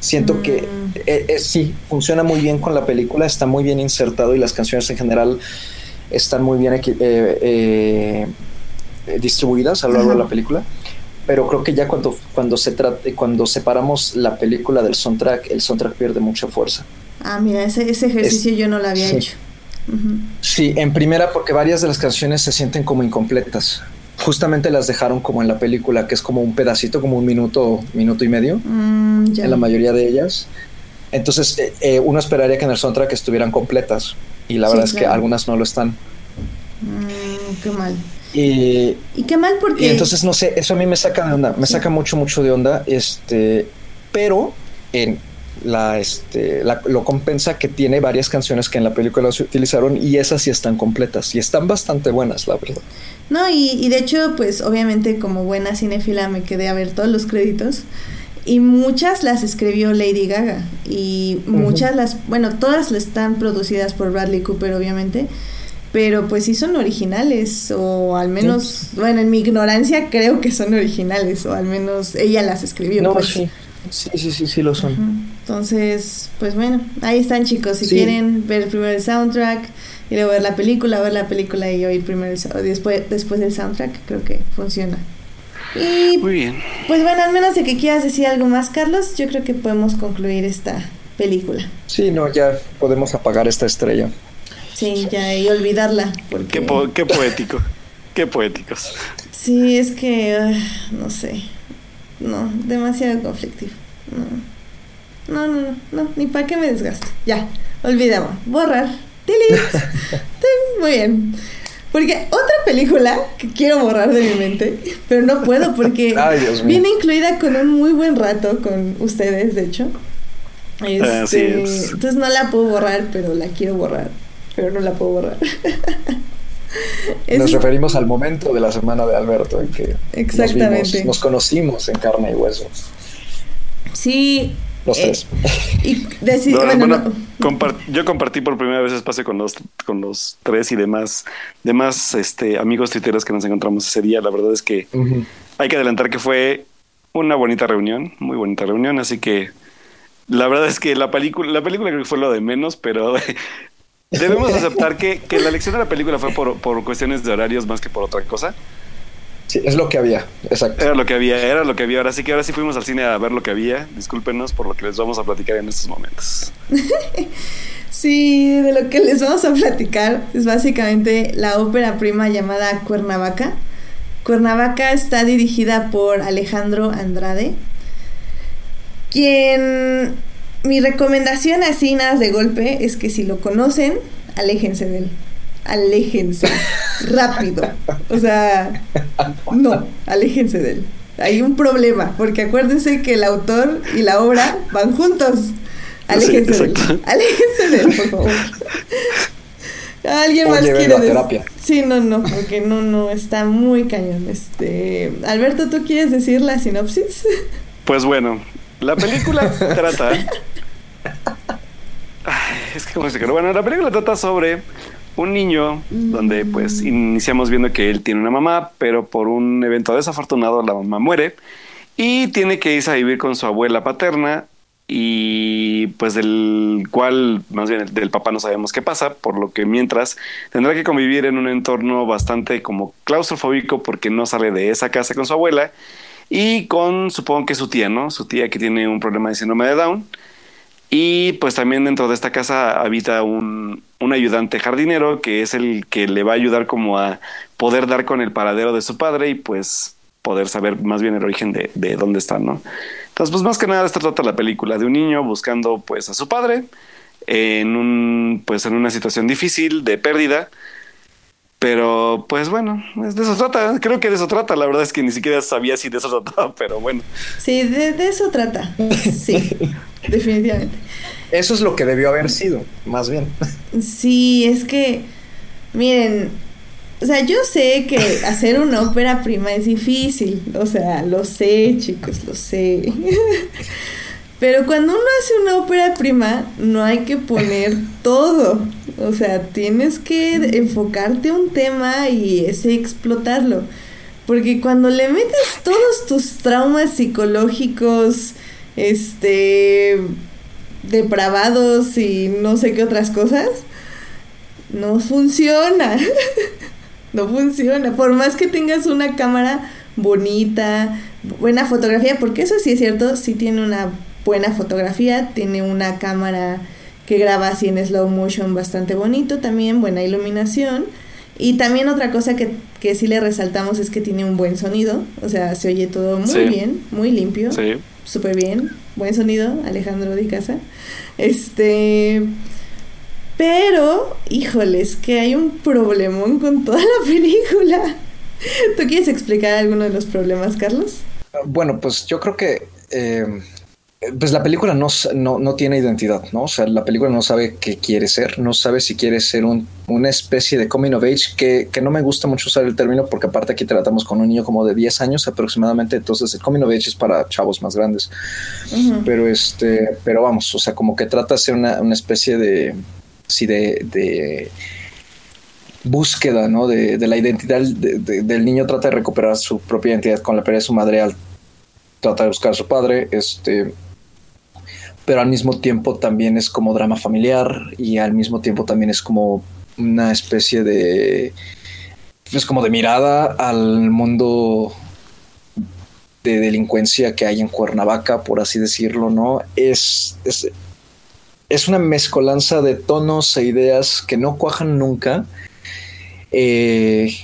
B: Siento que
A: Mm.
B: eh, eh, sí, funciona muy bien con la película, está muy bien insertado y las canciones en general están muy bien eh, distribuidas a lo largo de la película. Pero creo que ya cuando, cuando se trata, cuando separamos la película del soundtrack, el soundtrack pierde mucha fuerza.
A: Ah, mira, ese, ese ejercicio yo no lo había
B: sí.
A: hecho.
B: Sí, en primera porque varias de las canciones se sienten como incompletas. Justamente las dejaron como en la película, que es como un pedacito, como un minuto, minuto y medio,
A: Mm,
B: en la mayoría de ellas. Entonces, eh, eh, uno esperaría que en el soundtrack estuvieran completas. Y la
A: Sí,
B: verdad es que algunas no lo están.
A: Mm, qué mal.
B: Y,
A: Y qué mal porque...
B: y entonces, no sé, eso a mí me saca de onda, me saca mucho, mucho de onda. Este, pero en la, este, la- lo compensa que tiene varias canciones que en la película se utilizaron y esas sí están completas y están bastante buenas, la verdad.
A: No, y, y de hecho, pues obviamente como buena cinéfila me quedé a ver todos los créditos. Y muchas las escribió Lady Gaga. Y muchas las, bueno, todas están producidas por Bradley Cooper, obviamente. Pero pues sí son originales, o al menos, bueno, en mi ignorancia creo que son originales, o al menos ella las escribió.
B: No,
A: pues.
B: sí. Sí, sí, sí, sí lo son.
A: Entonces, pues bueno, ahí están chicos. Si
B: Sí.
A: quieren ver primero el soundtrack y luego ver la película, ver la película y oír primero el, después, después el soundtrack, creo que funciona. Y
D: Muy bien.
A: pues bueno, al menos de que quieras decir algo más, Carlos, yo creo que podemos concluir esta película.
B: Sí, no, ya podemos apagar esta estrella.
A: Sí, ya, y olvidarla. Porque...
D: Qué, po- qué poético. Qué poéticos.
A: Sí, es que, ah, no sé. No, demasiado conflictivo. No. No, no, no, no, ni para qué me desgaste. Ya, olvidamos. Borrar. Delete. *laughs* Tin, Muy bien. Porque otra película que quiero borrar de mi mente, pero no puedo porque *laughs*
B: Ay,
A: viene incluida con un muy buen rato con ustedes, de hecho. Este,
D: Así es.
A: Entonces no la puedo borrar, pero la quiero borrar. Pero no la puedo borrar. *laughs* *laughs* Es-
B: Nos referimos al momento de la semana de Alberto en que nos, vimos, nos conocimos en carne y hueso.
A: Sí,
B: Los
A: Eh,
B: tres.
A: Y deci-
D: No,
A: bueno,
D: bueno,
A: no.
D: compar- yo compartí por primera vez espacio con los, con los tres y demás, demás este, amigos tuiteros que nos encontramos ese día. La verdad es que hay que adelantar que fue una bonita reunión, muy bonita reunión, así que la verdad es que la película, la película creo que fue lo de menos, pero *laughs* debemos aceptar que, que la elección de la película fue por, por cuestiones de horarios más que por otra cosa.
B: Sí, es lo que había, exacto.
D: Era lo que había, era lo que había. Ahora sí que ahora sí fuimos al cine a ver lo que había. Discúlpenos por lo que les vamos a platicar en estos momentos. *laughs*
A: Sí, de lo que les vamos a platicar es básicamente la ópera prima llamada Cuernavaca. Cuernavaca está dirigida por Alejandro Andrade, quien mi recomendación así nada de golpe es que si lo conocen, aléjense de él. Aléjense. *laughs* Rápido. O sea, no, aléjense de él. Hay un problema, porque acuérdense que el autor y la obra van juntos. Aléjense
D: Sí,
A: de él. Aléjense de él, por favor. Alguien
B: O
A: más quiere
B: a
A: decir.
B: terapia.
A: Sí, no, no, porque no, no, está muy cañón. Este, Alberto, ¿tú quieres decir la sinopsis?
D: Pues bueno, la película *laughs* trata. Es que cómo se Bueno, la película trata sobre un niño donde pues iniciamos viendo que él tiene una mamá, pero por un evento desafortunado la mamá muere y tiene que irse a vivir con su abuela paterna y pues del cual más bien del papá no sabemos qué pasa, por lo que mientras tendrá que convivir en un entorno bastante como claustrofóbico porque no sale de esa casa con su abuela y con supongo que su tía, ¿no? Su tía que tiene un problema de síndrome de Down. Y pues también dentro de esta casa habita un, un ayudante jardinero que es el que le va a ayudar como a poder dar con el paradero de su padre y pues poder saber más bien el origen de, de dónde está, ¿no? Entonces, pues más que nada esta trata la película de un niño buscando pues a su padre en un pues en una situación difícil de pérdida. Pero pues bueno, es de eso trata, creo que de eso trata, la verdad es que ni siquiera sabía si de eso trataba, *laughs* pero bueno.
A: Sí, de, de eso trata. Sí, *laughs* definitivamente.
B: Eso es lo que debió haber sido, más bien.
A: Sí, es que, miren, o sea, yo sé que hacer una ópera prima es difícil, o sea, lo sé, chicos, lo sé. *laughs* Pero cuando uno hace una ópera prima, no hay que poner *laughs* todo. O sea, tienes que enfocarte a un tema y ese explotarlo. Porque cuando le metes todos tus traumas psicológicos, este, depravados y no sé qué otras cosas, no funciona. *laughs* no funciona. Por más que tengas una cámara bonita, buena fotografía, porque eso sí es cierto, sí tiene una buena fotografía, tiene una cámara que graba así en slow motion bastante bonito, también buena iluminación. Y también otra cosa que, que sí le resaltamos es que tiene un buen sonido, o sea, se oye todo muy
D: Sí.
A: bien, muy limpio,
D: Sí.
A: súper bien, buen sonido, Alejandro Di Casa. Este, pero, híjoles, que hay un problemón con toda la *laughs* película. ¿Tú quieres explicar alguno de los problemas, Carlos?
B: Bueno, pues yo creo que eh, pues la película no, no, no tiene identidad, ¿no? O sea, la película no sabe qué quiere ser, no sabe si quiere ser un, una especie de coming of age, que, que no me gusta mucho usar el término porque aparte aquí tratamos con un niño como de 10 años aproximadamente, entonces el coming of age es para chavos más grandes. Pero este, pero vamos, o sea, como que trata de ser una, una especie de, sí, de, de búsqueda, ¿no? De, de la identidad de- de- del niño, trata de recuperar su propia identidad con la pérdida de su madre al tratar de buscar a su padre, este, pero al mismo tiempo también es como drama familiar y al mismo tiempo también es como una especie de, es como de mirada al mundo de delincuencia que hay en Cuernavaca, por así decirlo, ¿no? Es, es, es una mezcolanza de tonos e ideas que no cuajan nunca. Eh,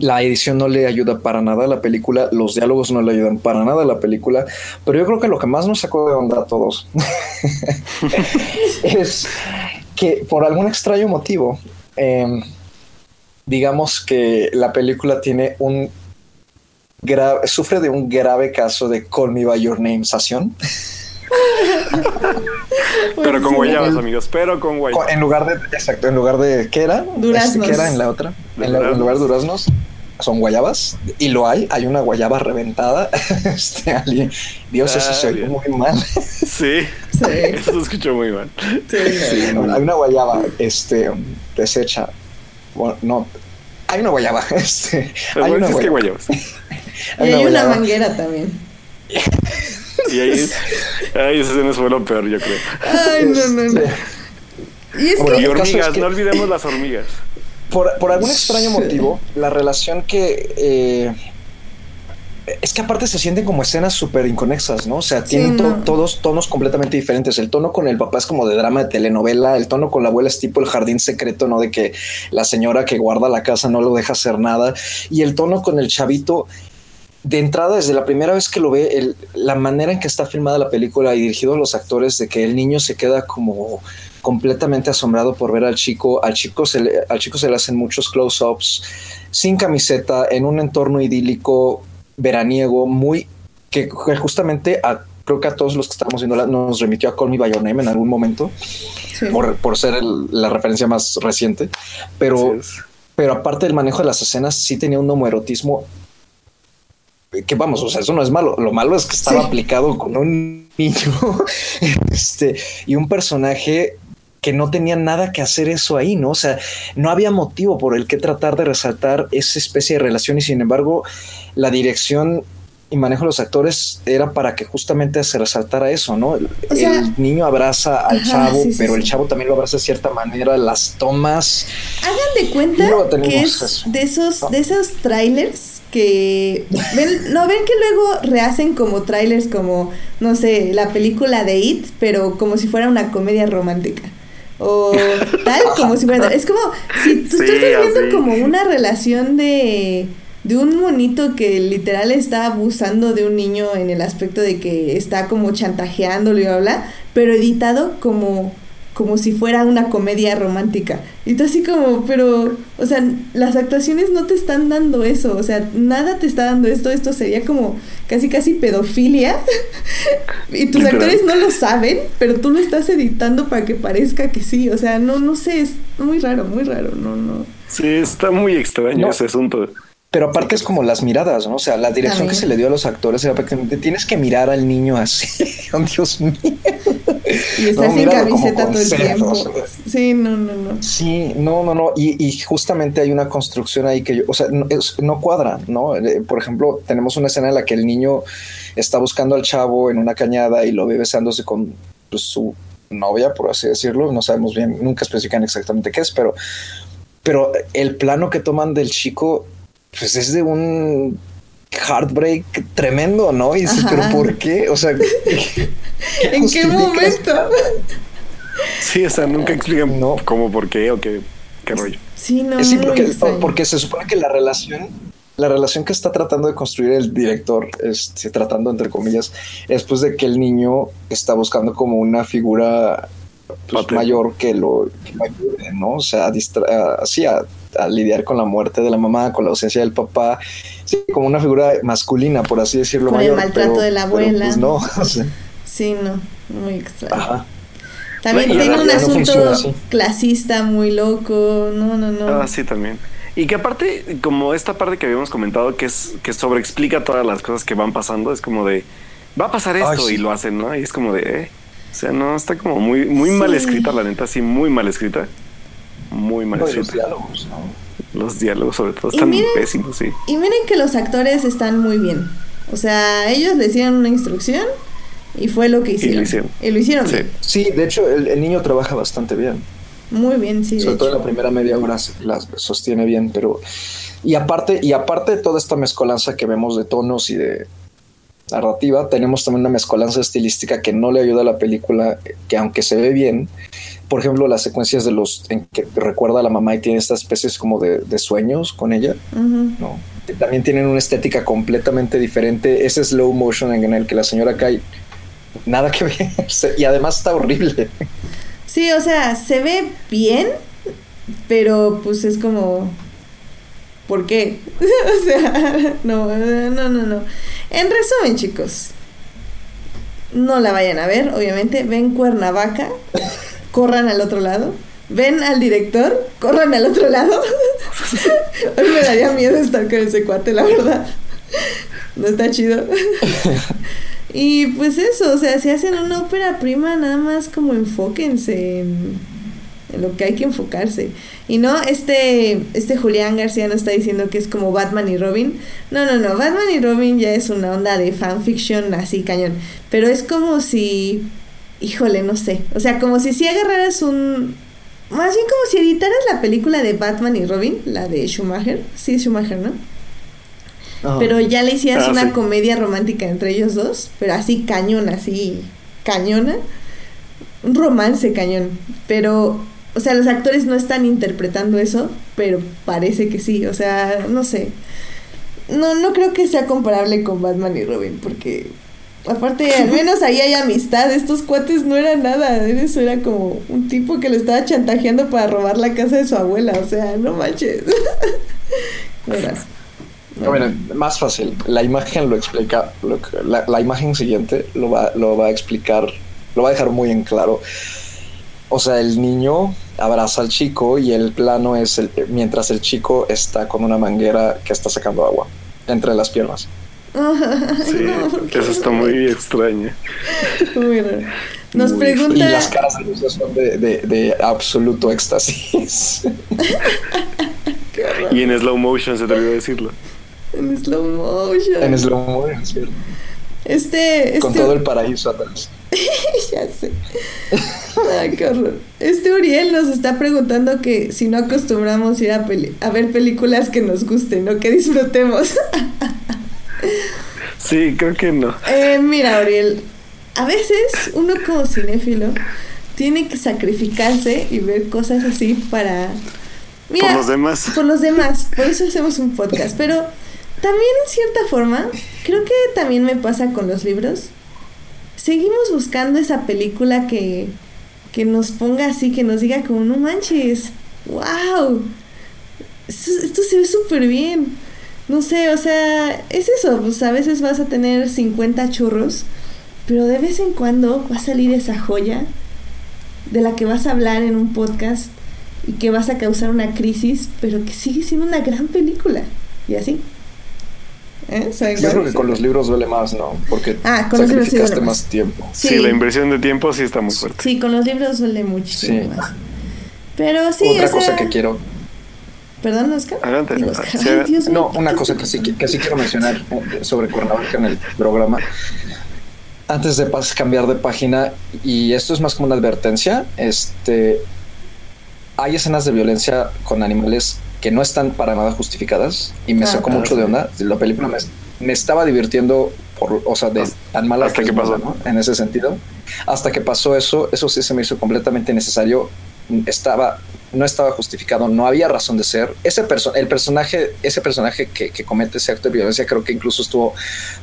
B: la edición no le ayuda para nada a la película, los diálogos no le ayudan para nada a la película, pero yo creo que lo que más nos sacó de onda a todos *laughs* es que por algún extraño motivo, em, digamos que la película tiene un gra- sufre de un grave caso de Call Me By Your Name sación. *laughs*
D: Pero con guayabas, amigos, pero con guayabas.
B: En lugar de, exacto, en lugar de, ¿qué era?
A: Duraznos.
B: ¿Qué era en la otra? En, la- en
D: duraznos.
B: lugar de duraznos. son guayabas y lo hay. Hay una guayaba reventada. *laughs* Este, alguien, Dios, eso
D: Ah,
B: se oye muy mal.
D: Sí,
A: Sí.
D: eso se escuchó muy mal.
B: Sí, no, hay una guayaba este, deshecha. Bueno, no, hay una guayaba. *laughs* Este,
D: Pero
B: hay una
D: es que
B: guayaba.
D: guayabas. *laughs*
A: Y hay una
B: guayaba.
A: manguera también.
D: Y ahí, ahí esa escena fue lo peor, yo creo.
A: Ay, no, no, no.
B: Este,
A: Y es
B: Bueno,
D: Y
A: que.
D: hormigas,
B: es que-
D: no olvidemos las hormigas.
B: Por, por algún extraño motivo, la relación que... eh, es que aparte se sienten como escenas súper inconexas, ¿no? O sea, tienen
A: no.
B: todos tonos completamente diferentes. El tono con el papá es como de drama de telenovela, el tono con la abuela es tipo el jardín secreto, ¿no? De que la señora que guarda la casa no lo deja hacer nada. Y el tono con el chavito, de entrada, desde la primera vez que lo ve, el- la manera en que está filmada la película y dirigido a los actores, de que el niño se queda como completamente asombrado por ver al chico. Al chico se le, al chico se le hacen muchos close-ups, sin camiseta, en un entorno idílico, veraniego, muy que, que justamente a, creo que a todos los que estamos viendo la- nos remitió a Call Me By Your Name en algún momento,
A: Sí.
B: por, por ser el- la referencia más reciente. Pero pero aparte del manejo de las escenas, sí tenía un homoerotismo que vamos, o sea, eso no es malo. Lo malo es que estaba
A: Sí.
B: aplicado con un niño *laughs* este, y un personaje que no tenía nada que hacer eso ahí, ¿no? O sea, no había motivo por el que tratar de resaltar esa especie de relación y sin embargo la dirección y manejo de los actores era para que justamente se resaltara eso, ¿no? El,
A: O sea-
B: el niño abraza al
A: Ajá,
B: chavo,
A: sí, sí,
B: pero el
A: sí.
B: chavo también lo abraza de cierta manera, las tomas.
A: Hagan de cuenta que es
B: eso.
A: de esos, de esos trailers que ven, no ven que luego rehacen como trailers como, no sé, la película de It, pero como si fuera una comedia romántica. O tal, como si fuera. Es como si tú, *laughs* estás viendo
D: así.
A: como una relación de, de un monito que literal está abusando de un niño en el aspecto de que está como chantajeándolo y bla, bla, pero editado como como si fuera una comedia romántica. Y tú así como, pero, o sea, las actuaciones no te están dando eso, o sea, nada te está dando esto, esto sería como casi casi pedofilia. *laughs* y tus actores no lo saben, pero tú lo estás editando para que parezca que sí, o sea, no no sé, es muy raro, muy raro, no no.
D: Sí, está muy extraño
B: No.
D: ese asunto.
B: Pero aparte es como las miradas, ¿no? O sea, la dirección que se le dio a los actores era prácticamente tienes que mirar al niño así. *laughs* Oh, Dios mío.
A: Y estás
B: No,
A: sin camiseta todo el tiempo. Sí, no, no, no.
B: Sí, no, no, no. Y, y justamente hay una construcción ahí que yo, o sea, no, es- no cuadra, ¿no? Eh, Por ejemplo, tenemos una escena en la que el niño está buscando al chavo en una cañada y lo ve besándose con pues, su novia, por así decirlo. No sabemos bien, nunca especifican exactamente qué es, pero, pero el plano que toman del chico, pues es de un heartbreak tremendo, ¿no? Y dices,
A: Ajá.
B: pero ¿por qué? O sea, *laughs* ¿qué
A: ¿En qué momento?
D: Sí, o sea, nunca explican
B: No.
D: cómo, por qué o qué, qué rollo.
A: Sí, no,
B: Sí, porque, porque se supone que la relación, la relación que está tratando de construir el director, este, tratando entre comillas, es pues de que el niño está buscando como una figura pues, mayor que lo, que lo ayude, ¿no? O sea, a, distra- a, a lidiar con la muerte de la mamá, con la ausencia del papá, sí, como una figura masculina, por así decirlo.
A: Con el
B: mayor,
A: maltrato
B: pero-
A: de la
B: pero,
A: abuela.
B: pues, no, *laughs* o sea,
A: Sí, no, muy extraño.
B: ajá.
A: También
D: Bueno,
A: tiene un
B: no
A: asunto clasista muy loco. No, no, no.
D: Ah, sí, también. Y que aparte, como esta parte que habíamos comentado, que es que sobreexplica todas las cosas que van pasando, es como de va a pasar esto
B: Ay, sí.
D: y lo hacen, ¿no? Y es como de, eh. O sea, no, está como muy, muy mal escrita, la neta, sí, muy mal escrita. Muy mal
B: No, y los diálogos, ¿no?
D: Los diálogos, sobre todo,
A: Y
D: están
A: miren-
D: pésimos, sí.
A: Y miren que los actores están muy bien. O sea, ellos le hicieron una instrucción y fue lo que hicieron.
D: hicieron.
A: Y lo hicieron
D: Sí.
A: bien.
B: Sí, de hecho, el, el niño trabaja bastante bien.
A: Muy bien, sí. de
B: sobre todo en la primera media hora se- la sostiene bien, pero y aparte y aparte de toda esta mezcolanza que vemos de tonos y de narrativa, tenemos también una mezcolanza estilística que no le ayuda a la película, que aunque se ve bien, por ejemplo, las secuencias de los en que recuerda a la mamá y tiene estas especies como de, de sueños con ella,
A: Ujú.
B: ¿no? Que también tienen una estética completamente diferente, ese slow motion en el que la señora cae nada que *laughs* ver y además está horrible.
A: Sí, o sea, se ve bien, pero pues es como. ¿Por qué? *laughs* o sea, no, no, no, no. En resumen, chicos, no la vayan a ver, obviamente. Ven Cuernavaca, corran al otro lado, ven al director, corran al otro lado. *laughs* Hoy me daría miedo estar con ese cuate, la verdad. No está chido. *laughs* y pues eso, o sea, si hacen una ópera prima, nada más como enfóquense en, en lo que hay que enfocarse. Y no, este, este Julián García no está diciendo que es como Batman y Robin. No, no, no, Batman y Robin ya es una onda de fanfiction así cañón. Pero es como si, híjole, no sé. O sea, como si si agarraras un... Más bien como si editaras la película de Batman y Robin, la de Schumacher. Sí, Schumacher, ¿no?
B: Ajá.
A: Pero ya le hicieras
D: Ah,
A: una
D: sí.
A: comedia romántica entre ellos dos, pero así cañón, así cañona. Un romance cañón. Pero, o sea, los actores no están interpretando eso, pero parece que sí. O sea, no sé. No, no creo que sea comparable con Batman y Robin, porque aparte, al menos ahí hay amistad. Estos cuates no eran nada. Eso era como un tipo que le estaba chantajeando para robar la casa de su abuela. O sea, no manches. *laughs*
B: No, miren, más fácil. La imagen lo explica. la, la imagen siguiente lo va, lo va a explicar, lo va a dejar muy en claro. O sea, el niño abraza al chico y el plano es el, mientras el chico está con una manguera que está sacando agua entre las piernas. *laughs*
D: Sí,
A: no, ¿por qué
D: eso está
A: no?
D: muy extraño.
A: Muy raro. Nos
D: Muy
A: pregunta.
B: Y las caras de son de, de- de absoluto éxtasis. *laughs*
D: Y en slow motion se te olvidó decirlo.
A: En slow motion.
B: en slow motion, ¿cierto?
A: Este. este
B: Con todo el paraíso atrás. *laughs*
A: ya sé. Ay, qué horror. Este Uriel nos está preguntando que si no acostumbramos ir a, peli- a ver películas que nos gusten o que disfrutemos.
D: Sí, creo que no.
A: Eh, mira, Uriel, a veces uno como cinéfilo tiene que sacrificarse y ver cosas así para... Mira,
D: Por los demás.
A: por los demás, por eso hacemos un podcast. Pero también en cierta forma, creo que también me pasa con los libros. Seguimos buscando esa película que, que nos ponga así, que nos diga como, no manches, wow, esto, esto se ve súper bien. No sé, o sea, es eso, pues a veces vas a tener 50 churros, pero de vez en cuando va a salir esa joya de la que vas a hablar en un podcast y que vas a causar una crisis, pero que sigue siendo una gran película. Y así. ¿Eh? ¿Saben
B: Yo creo que con los libros duele más, ¿no? Porque
A: Ah, con los libros sí
B: sacrificaste
A: duele
B: más
A: más.
B: tiempo.
D: Sí. la inversión de tiempo sí está muy fuerte.
A: Sí, con los libros duele muchísimo
B: Sí.
A: más. Pero sí,
B: Otra
A: o sea-
B: cosa que quiero
A: Perdón, Oscar.
D: Adelante.
A: Digo, Oscar.
D: Sí,
A: Ay, Dios
B: No,
A: mío,
B: una
A: ¿qué
B: cosa que sí, que sí quiero mencionar eh, sobre Cuernavaca en el programa. Antes de cambiar de página, y esto es más como una advertencia, este, hay escenas de violencia con animales que no están para nada justificadas y me
A: Ah,
B: sacó
D: claro.
B: mucho de onda. La película me, me estaba divirtiendo por, o sea, de
D: Hasta-
B: tan mala
D: hasta que pasó.
B: ¿no? En ese sentido. Hasta que pasó eso, eso sí se me hizo completamente necesario. Estaba, no estaba justificado, no había razón de ser. Ese perso el personaje, ese personaje que, que comete ese acto de violencia, creo que incluso estuvo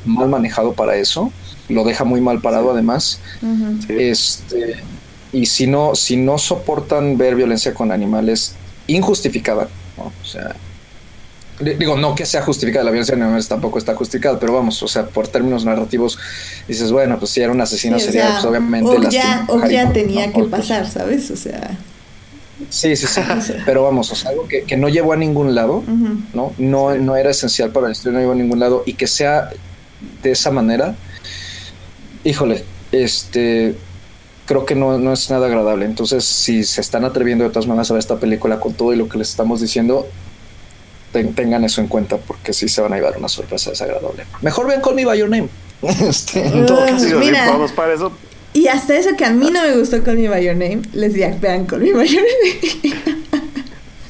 B: mal manejado para eso. Lo deja muy mal parado, además. Este, y si no, si no soportan ver violencia con animales injustificada, ¿no? o sea, di- digo, no que sea justificada, la violencia con animales tampoco está justificada, pero vamos, o sea, por términos narrativos, dices, bueno, pues si era un asesino
A: Sí, o
B: serial,
A: sea,
B: pues obviamente
A: o ya, o ya tenía
B: ¿no?
A: que
B: Pues,
A: pasar, ¿sabes? O sea,
B: Sí, sí, sí. *laughs* Pero vamos, o sea, algo que, que no llevó a ningún lado. ¿no? No, no era esencial para la historia, no llevó a ningún lado, y que sea de esa manera, híjole, este creo que no, no es nada agradable. Entonces, si se están atreviendo de todas maneras a ver esta película con todo y lo que les estamos diciendo, ten- tengan eso en cuenta, porque sí se van a llevar una sorpresa desagradable. Mejor vean Call Me By Your Name. *laughs* Este, en todo caso.
D: Digo,
A: Mira.
D: si vamos para eso,
A: Y hasta eso que a mí no me gustó Call Me By Your Name, les diría, vean Call Me By Your Name.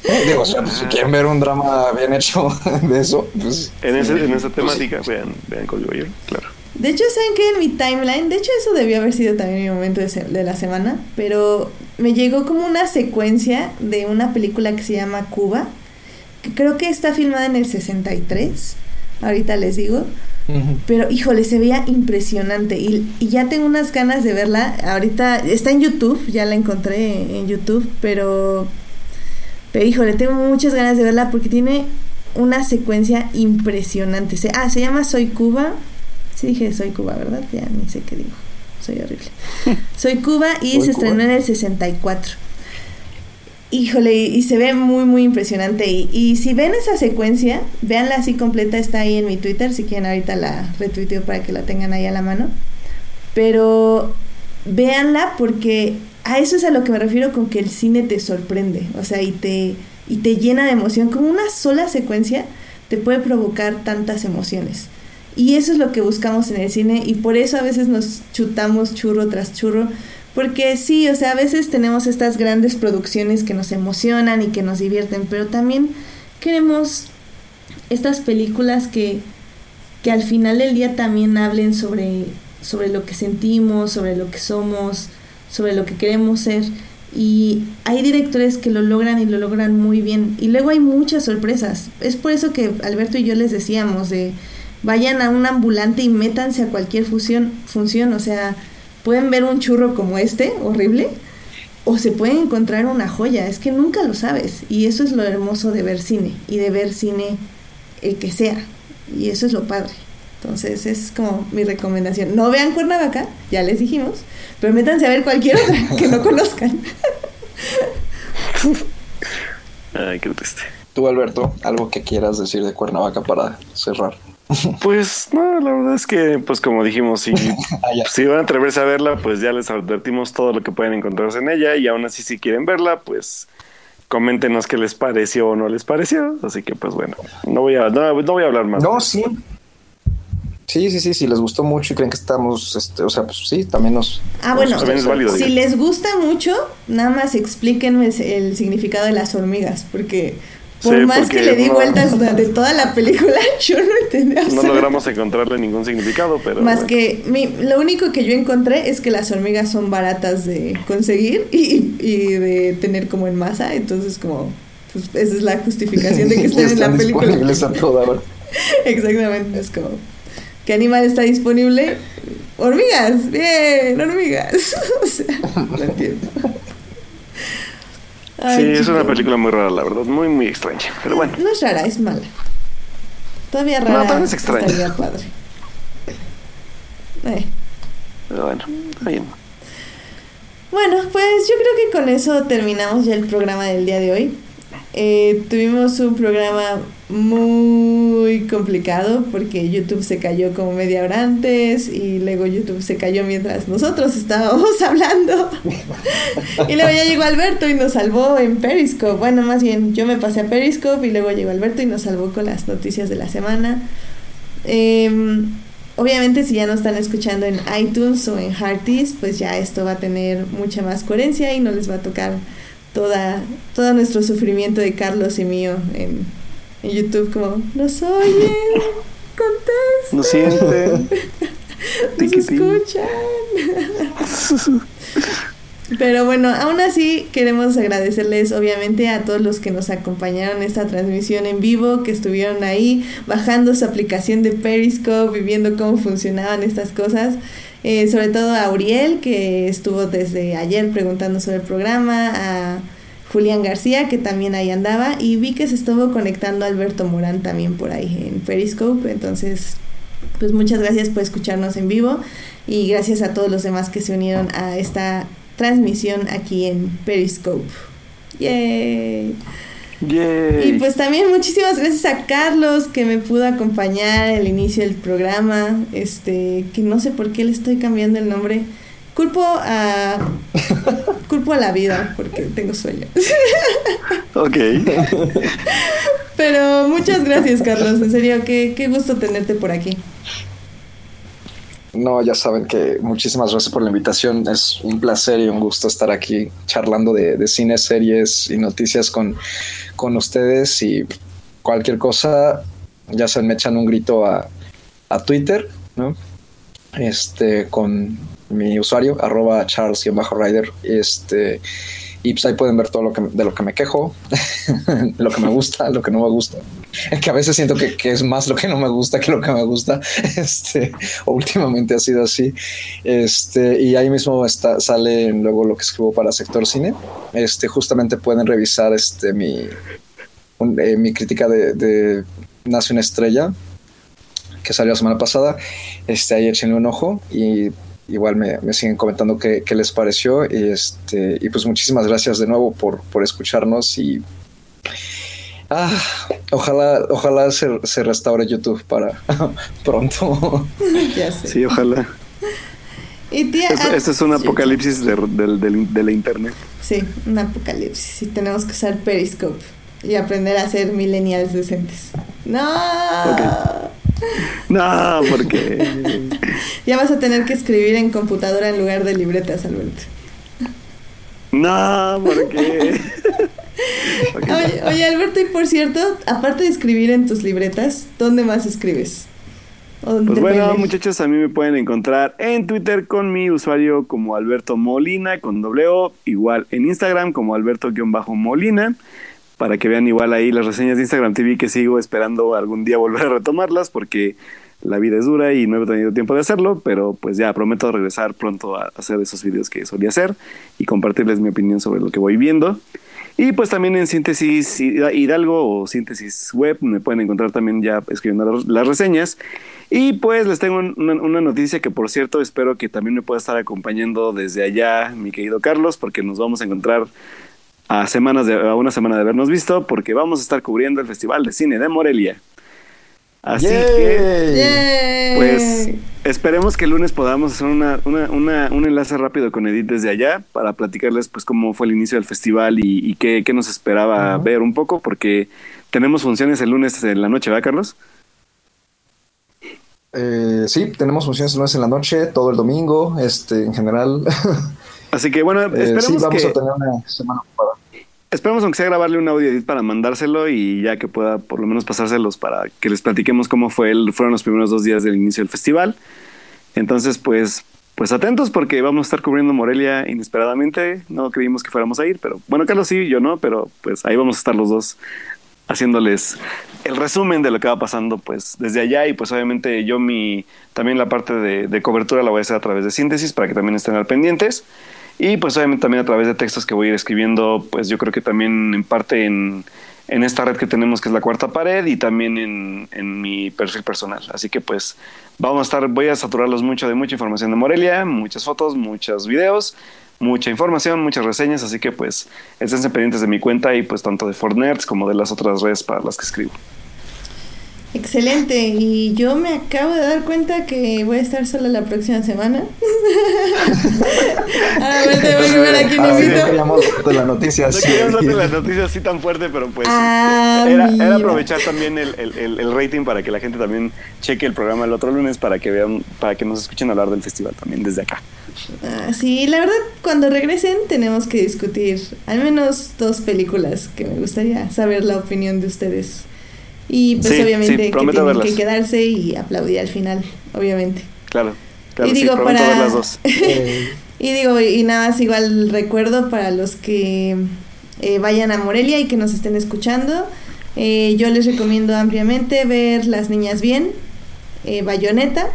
A: *laughs*
B: Digo, o sea, pues, si quieren ver un drama bien hecho *laughs* de eso, pues
D: en, ese, en esa temática, vean, vean Call Me By Your Name, claro.
A: De hecho, ¿saben qué? En mi timeline, de hecho eso debió haber sido también mi momento de, se- de la semana, pero me llegó como una secuencia de una película que se llama Cuba, que creo que está filmada en el 63, ahorita les digo, pero híjole, se veía impresionante y, y ya tengo unas ganas de verla, ahorita está en YouTube, ya la encontré en YouTube, pero, pero híjole, tengo muchas ganas de verla porque tiene una secuencia impresionante. Se, ah, se llama Soy Cuba. Sí dije Soy Cuba, ¿verdad? Ya ni sé qué digo. Soy horrible. *laughs* Soy Cuba y se
B: Cuba.
A: estrenó en el 64. Híjole, y, se ve muy, muy impresionante. Y, y si ven esa secuencia, véanla así completa, está ahí en mi Twitter, si quieren ahorita la retuiteo para que la tengan ahí a la mano. Pero véanla porque a eso es a lo que me refiero con que el cine te sorprende, o sea, y te, y te llena de emoción. Con una sola secuencia te puede provocar tantas emociones. Y eso es lo que buscamos en el cine y por eso a veces nos chutamos churro tras churro. Porque sí, o sea, a veces tenemos estas grandes producciones que nos emocionan y que nos divierten, pero también queremos estas películas que, que al final del día también hablen sobre, sobre lo que sentimos, sobre lo que somos, sobre lo que queremos ser. Y hay directores que lo logran y lo logran muy bien. Y luego hay muchas sorpresas. Es por eso que Alberto y yo les decíamos de vayan a un ambulante y métanse a cualquier fusión, función. O sea, pueden ver un churro como este, horrible, o se pueden encontrar una joya. Es que nunca lo sabes. Y eso es lo hermoso de ver cine y de ver cine el que sea. Y eso es lo padre. Entonces es como mi recomendación. No vean Cuernavaca, ya les dijimos, pero métanse a ver cualquier otra *laughs* que no conozcan.
D: Ay, qué triste.
B: Tú, Alberto, algo que quieras decir de Cuernavaca para cerrar.
D: Pues no, la verdad es que, pues como dijimos, si, *laughs*
B: Ah,
D: si van a atreverse a verla, pues ya les advertimos todo lo que pueden encontrarse en ella y aún así si quieren verla, pues coméntenos qué les pareció o no les pareció. Así que pues bueno, no voy a, no, no voy a hablar más.
B: No, sí. Sí, sí, sí, si les gustó mucho y creen que estamos, este, o sea, pues sí, también nos...
A: Ah, bueno,
D: también es válido,
A: si les gusta mucho, nada más explíquenme el significado de las hormigas, porque por
D: Sí,
A: más que le di
D: no-
A: vueltas durante toda la película, *laughs* yo no entendí
D: No logramos encontrarle ningún significado, pero
A: Más
D: bueno.
A: que mi, lo único que yo encontré es que las hormigas son baratas de conseguir y, y de tener como en masa, entonces como pues esa es la justificación de que *laughs* estén en la película.
B: a toda hora. *laughs*
A: Exactamente, es como ¿qué animal está disponible? Hormigas, bien, hormigas. o sea, no entiendo. Ay,
D: Sí, es una película muy rara, la verdad, muy, muy extraña. Pero bueno,
A: No es rara, es mala. Todavía
D: No,
A: rara
D: pero es extraña.
A: estaría padre. Eh.
D: pero bueno, está bien.
A: Bueno, pues yo creo que con eso terminamos ya el programa del día de hoy. Eh, tuvimos un programa muy complicado porque YouTube se cayó como media hora antes y luego YouTube se cayó mientras nosotros estábamos *laughs* hablando. y luego ya llegó Alberto y nos salvó en Periscope. Bueno, más bien yo me pasé a Periscope y luego llegó Alberto y nos salvó con las noticias de la semana. Em, obviamente si ya no están escuchando en iTunes o en Hearties, pues ya esto va a tener mucha más coherencia y no les va a tocar toda, todo nuestro sufrimiento de Carlos y mío en, en YouTube como, nos oyen, *laughs* contesten,
D: Lo siente.
A: nos *laughs* escuchan. *laughs* Pero bueno, aún así queremos agradecerles obviamente a todos los que nos acompañaron en esta transmisión en vivo, que estuvieron ahí bajando su aplicación de Periscope y viendo cómo funcionaban estas cosas. Eh, sobre todo a Uriel, que estuvo desde ayer preguntando sobre el programa, a Julián García, que también ahí andaba, y vi que se estuvo conectando Alberto Morán también por ahí en Periscope, entonces pues muchas gracias por escucharnos en vivo y gracias a todos los demás que se unieron a esta transmisión aquí en Periscope. ¡Yay!
D: Yay.
A: Y pues también muchísimas gracias a Carlos que me pudo acompañar al inicio del programa, este, que no sé por qué le estoy cambiando el nombre. Culpo a *laughs* culpo a la vida porque tengo sueño. *laughs*
D: Ok.
A: Pero muchas gracias, Carlos, en serio, qué, qué gusto tenerte por aquí.
B: No, ya saben que muchísimas gracias por la invitación. Es un placer y un gusto estar aquí charlando de, de cine, series y noticias con, con ustedes. Y cualquier cosa, ya saben, me echan un grito a, a Twitter, ¿no? Este, con mi usuario, arroba charles-rider. Este, y pues ahí pueden ver todo lo que, de lo que me quejo, *laughs* lo que me gusta, lo que no me gusta. Que a veces siento que, que es más lo que no me gusta que lo que me gusta. *laughs* Este, últimamente ha sido así. Este, y ahí mismo está, sale luego lo que escribo para Sector Cine. Este, justamente pueden revisar este, mi, eh, mi crítica de, de Nace una estrella que salió la semana pasada. Este, ahí échenle un ojo y igual me, me siguen comentando qué, qué, les pareció. Y, este, y pues muchísimas gracias de nuevo por, por escucharnos y ah, ojalá, ojalá se, se, restaure YouTube para *laughs* pronto. *laughs*
D: ya sé. Sí, ojalá. Y tía, este, es un apocalipsis de, de, de, de, la internet.
A: Sí, un apocalipsis. Y tenemos que usar Periscope y aprender a ser millennials decentes. No.
D: No, porque. *laughs*
A: ya vas a tener que escribir en computadora en lugar de libretas, Alberto.
D: No, porque. *laughs*
A: oye, oye, Alberto, y por cierto, aparte de escribir en tus libretas, ¿dónde más escribes?
D: Pues bueno, muchachos, a mí me pueden encontrar en Twitter con mi usuario como Alberto Molina, con doble O, igual en Instagram como Alberto-Molina, para que vean igual ahí las reseñas de Instagram TV que sigo esperando algún día volver a retomarlas, porque la vida es dura y no he tenido tiempo de hacerlo, pero pues ya prometo regresar pronto a hacer esos videos que solía hacer y compartirles mi opinión sobre lo que voy viendo. Y pues también en Síntesis Hidalgo o Síntesis Web me pueden encontrar también ya escribiendo las reseñas. Y pues les tengo una, noticia que por cierto espero que también me pueda estar acompañando desde allá mi querido Carlos porque nos vamos a encontrar a semanas de a una semana de habernos visto porque vamos a estar cubriendo el Festival de Cine de Morelia. Así que, pues, esperemos que el lunes podamos hacer una, un enlace rápido con Edith desde allá para platicarles, pues, cómo fue el inicio del festival y, qué, nos esperaba ver un poco, porque tenemos funciones el lunes en la noche, ¿verdad, Carlos?
B: Eh, sí, tenemos funciones el lunes en la noche, todo el domingo, este, en general. *laughs*
D: Así que, bueno,
B: eh, esperemos sí, vamos a tener una semana ocupada.
D: Esperemos aunque sea grabarle un audio edit para mandárselo y ya que pueda por lo menos pasárselos para que les platiquemos cómo fue el, fueron los primeros dos días del inicio del festival. Entonces, pues, pues atentos porque vamos a estar cubriendo Morelia inesperadamente. No creímos que fuéramos a ir, pero bueno, Carlos sí, yo no, pero pues ahí vamos a estar los dos haciéndoles el resumen de lo que va pasando pues desde allá y pues obviamente yo mi también la parte de, de cobertura la voy a hacer a través de síntesis para que también estén al pendientes. Y pues obviamente también a través de textos que voy a ir escribiendo, pues yo creo que también en parte en, en esta red que tenemos que es la cuarta pared y también en, en, mi perfil personal. Así que pues vamos a estar, voy a saturarlos mucho de mucha información de Morelia, muchas fotos, muchos videos, mucha información, muchas reseñas, así que pues estén pendientes de mi cuenta y pues tanto de Fortnerds como de las otras redes para las que escribo.
A: Excelente, y yo me acabo de dar cuenta que voy a estar sola la próxima semana.
B: a ver, te voy a ver aquí no queríamos la noticia
D: así. No queríamos la noticia así tan fuerte, pero pues ah, era, era, aprovechar también el, el, el, rating para que la gente también cheque el programa el otro lunes para que vean, para que nos escuchen hablar del festival también desde acá.
A: Ah, sí, la verdad, cuando regresen tenemos que discutir al menos dos películas que me gustaría saber la opinión de ustedes. Y pues obviamente que tienen que quedarse y aplaudir al final, obviamente.
D: Claro, claro, y digo, para... ver las dos. *laughs*
A: y digo, y nada más igual recuerdo para los que eh, vayan a Morelia y que nos estén escuchando, eh, yo les recomiendo ampliamente ver Las Niñas Bien, eh, Bayonetta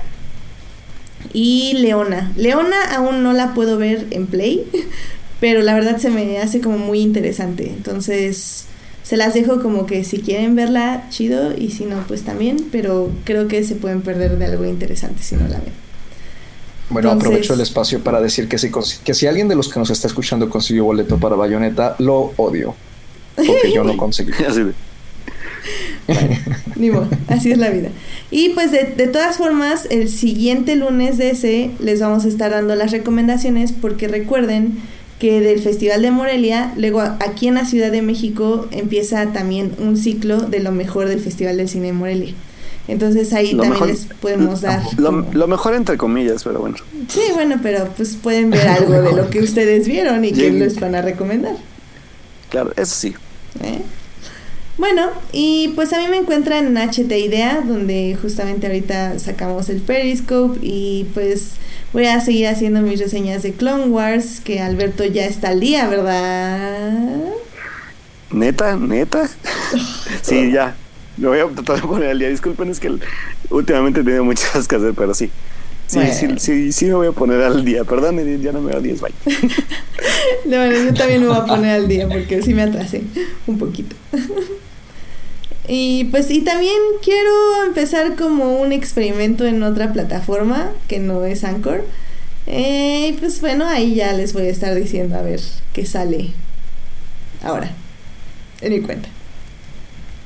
A: y Leona. Leona aún no la puedo ver en Play, *laughs* pero la verdad se me hace como muy interesante. Entonces, se las dejo como que si quieren verla, chido, y si no, pues también, pero creo que se pueden perder de algo interesante si no la ven.
B: Bueno, aprovecho el espacio para decir que si, que si alguien de los que nos está escuchando consiguió boleto para Bayonetta, lo odio. Porque yo no *laughs* conseguí. *laughs*
A: ni modo, así es la vida. Y pues de, de, todas formas, el siguiente lunes de ese les vamos a estar dando las recomendaciones porque recuerden que del Festival de Morelia, luego aquí en la Ciudad de México empieza también un ciclo de lo mejor del Festival del Cine de Morelia. Entonces ahí también les podemos dar.
D: Lo, mejor entre comillas, pero bueno.
A: Sí, bueno, pero pues pueden ver *laughs* algo de lo que ustedes vieron y que les van a recomendar.
D: Claro, eso sí.
A: ¿Eh? Bueno, y pues a mí me encuentran en HT Idea, donde justamente ahorita sacamos el Periscope y pues voy a seguir haciendo mis reseñas de Clone Wars, que Alberto ya está al día, ¿verdad?
D: Neta, neta. *laughs* sí, ya. Me voy a tratar de poner al día. Disculpen, es que últimamente he tenido muchas cosas que hacer, pero sí. Sí, sí, sí, sí me voy a poner al día. Perdón, ya no me a 10, bye. *laughs*
A: no, bueno, yo también me voy a poner al día porque sí me atrasé un poquito. *laughs* Y pues y también quiero empezar como un experimento en otra plataforma que no es Anchor, Eh, pues bueno, ahí ya les voy a estar diciendo a ver qué sale ahora en mi cuenta.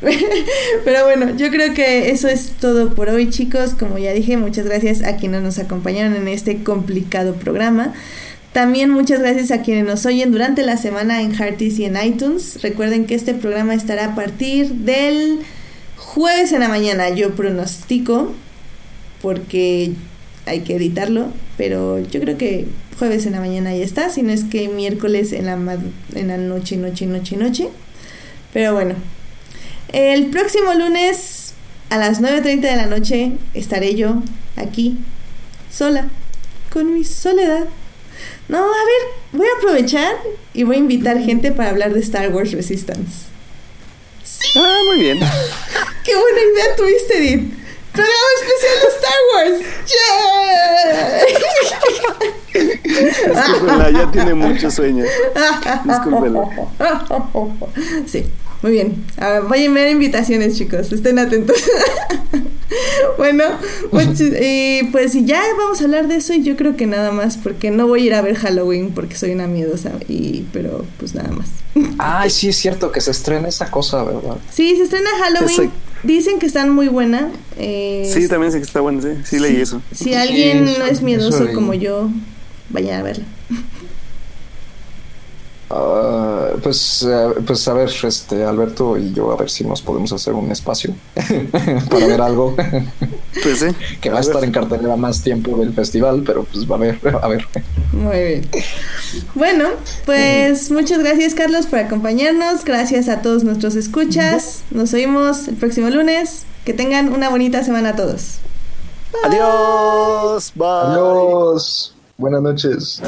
A: *laughs* Pero bueno, yo creo que eso es todo por hoy, chicos. Como ya dije, muchas gracias a quienes nos acompañaron en este complicado programa. También muchas gracias a quienes nos oyen durante la semana en Hearties y en iTunes. Recuerden que este programa estará a partir del jueves en la mañana. Yo pronostico, porque hay que editarlo, pero yo creo que jueves en la mañana ya está, si no es que miércoles en la, en la noche, noche, noche, noche. Pero bueno, el próximo lunes a las 9.30 de la noche estaré yo aquí, sola, con mi soledad. No, a ver, voy a aprovechar y voy a invitar gente para hablar de Star Wars Resistance.
D: Ah, muy bien. *laughs*
A: Qué buena idea tuviste, Edith. Programa especial de Star Wars.
D: Discúlpela, ya tiene mucho sueño. *laughs* Discúlpela.
A: Sí, muy bien. A voy a enviar invitaciones, chicos. Estén atentos. *laughs* bueno, y pues *laughs* ya vamos a hablar de eso y yo creo que nada más porque no voy a ir a ver Halloween porque soy una miedosa y pero pues nada más. *laughs*
B: Ay, sí es cierto que se estrena esa cosa, ¿verdad?
A: Sí, se estrena Halloween. Dicen que están muy buena.
D: Eh, sí, también sé que está buena, sí, sí leí eso.
A: Si alguien no es miedoso como yo, vayan a verla.
B: Uh, pues, uh, pues a ver, este Alberto y yo a ver si nos podemos hacer un espacio *laughs* para ver algo. *laughs*
D: Pues sí.
B: que va a, estar en cartelera más tiempo del festival, pero pues va a ver, a ver.
A: Muy bien. Bueno, pues muchas gracias Carlos por acompañarnos. Gracias a todos nuestros escuchas. Nos oímos el próximo lunes. Que tengan una bonita semana a todos.
D: Bye. Adiós. Bye.
B: Adiós. Buenas noches.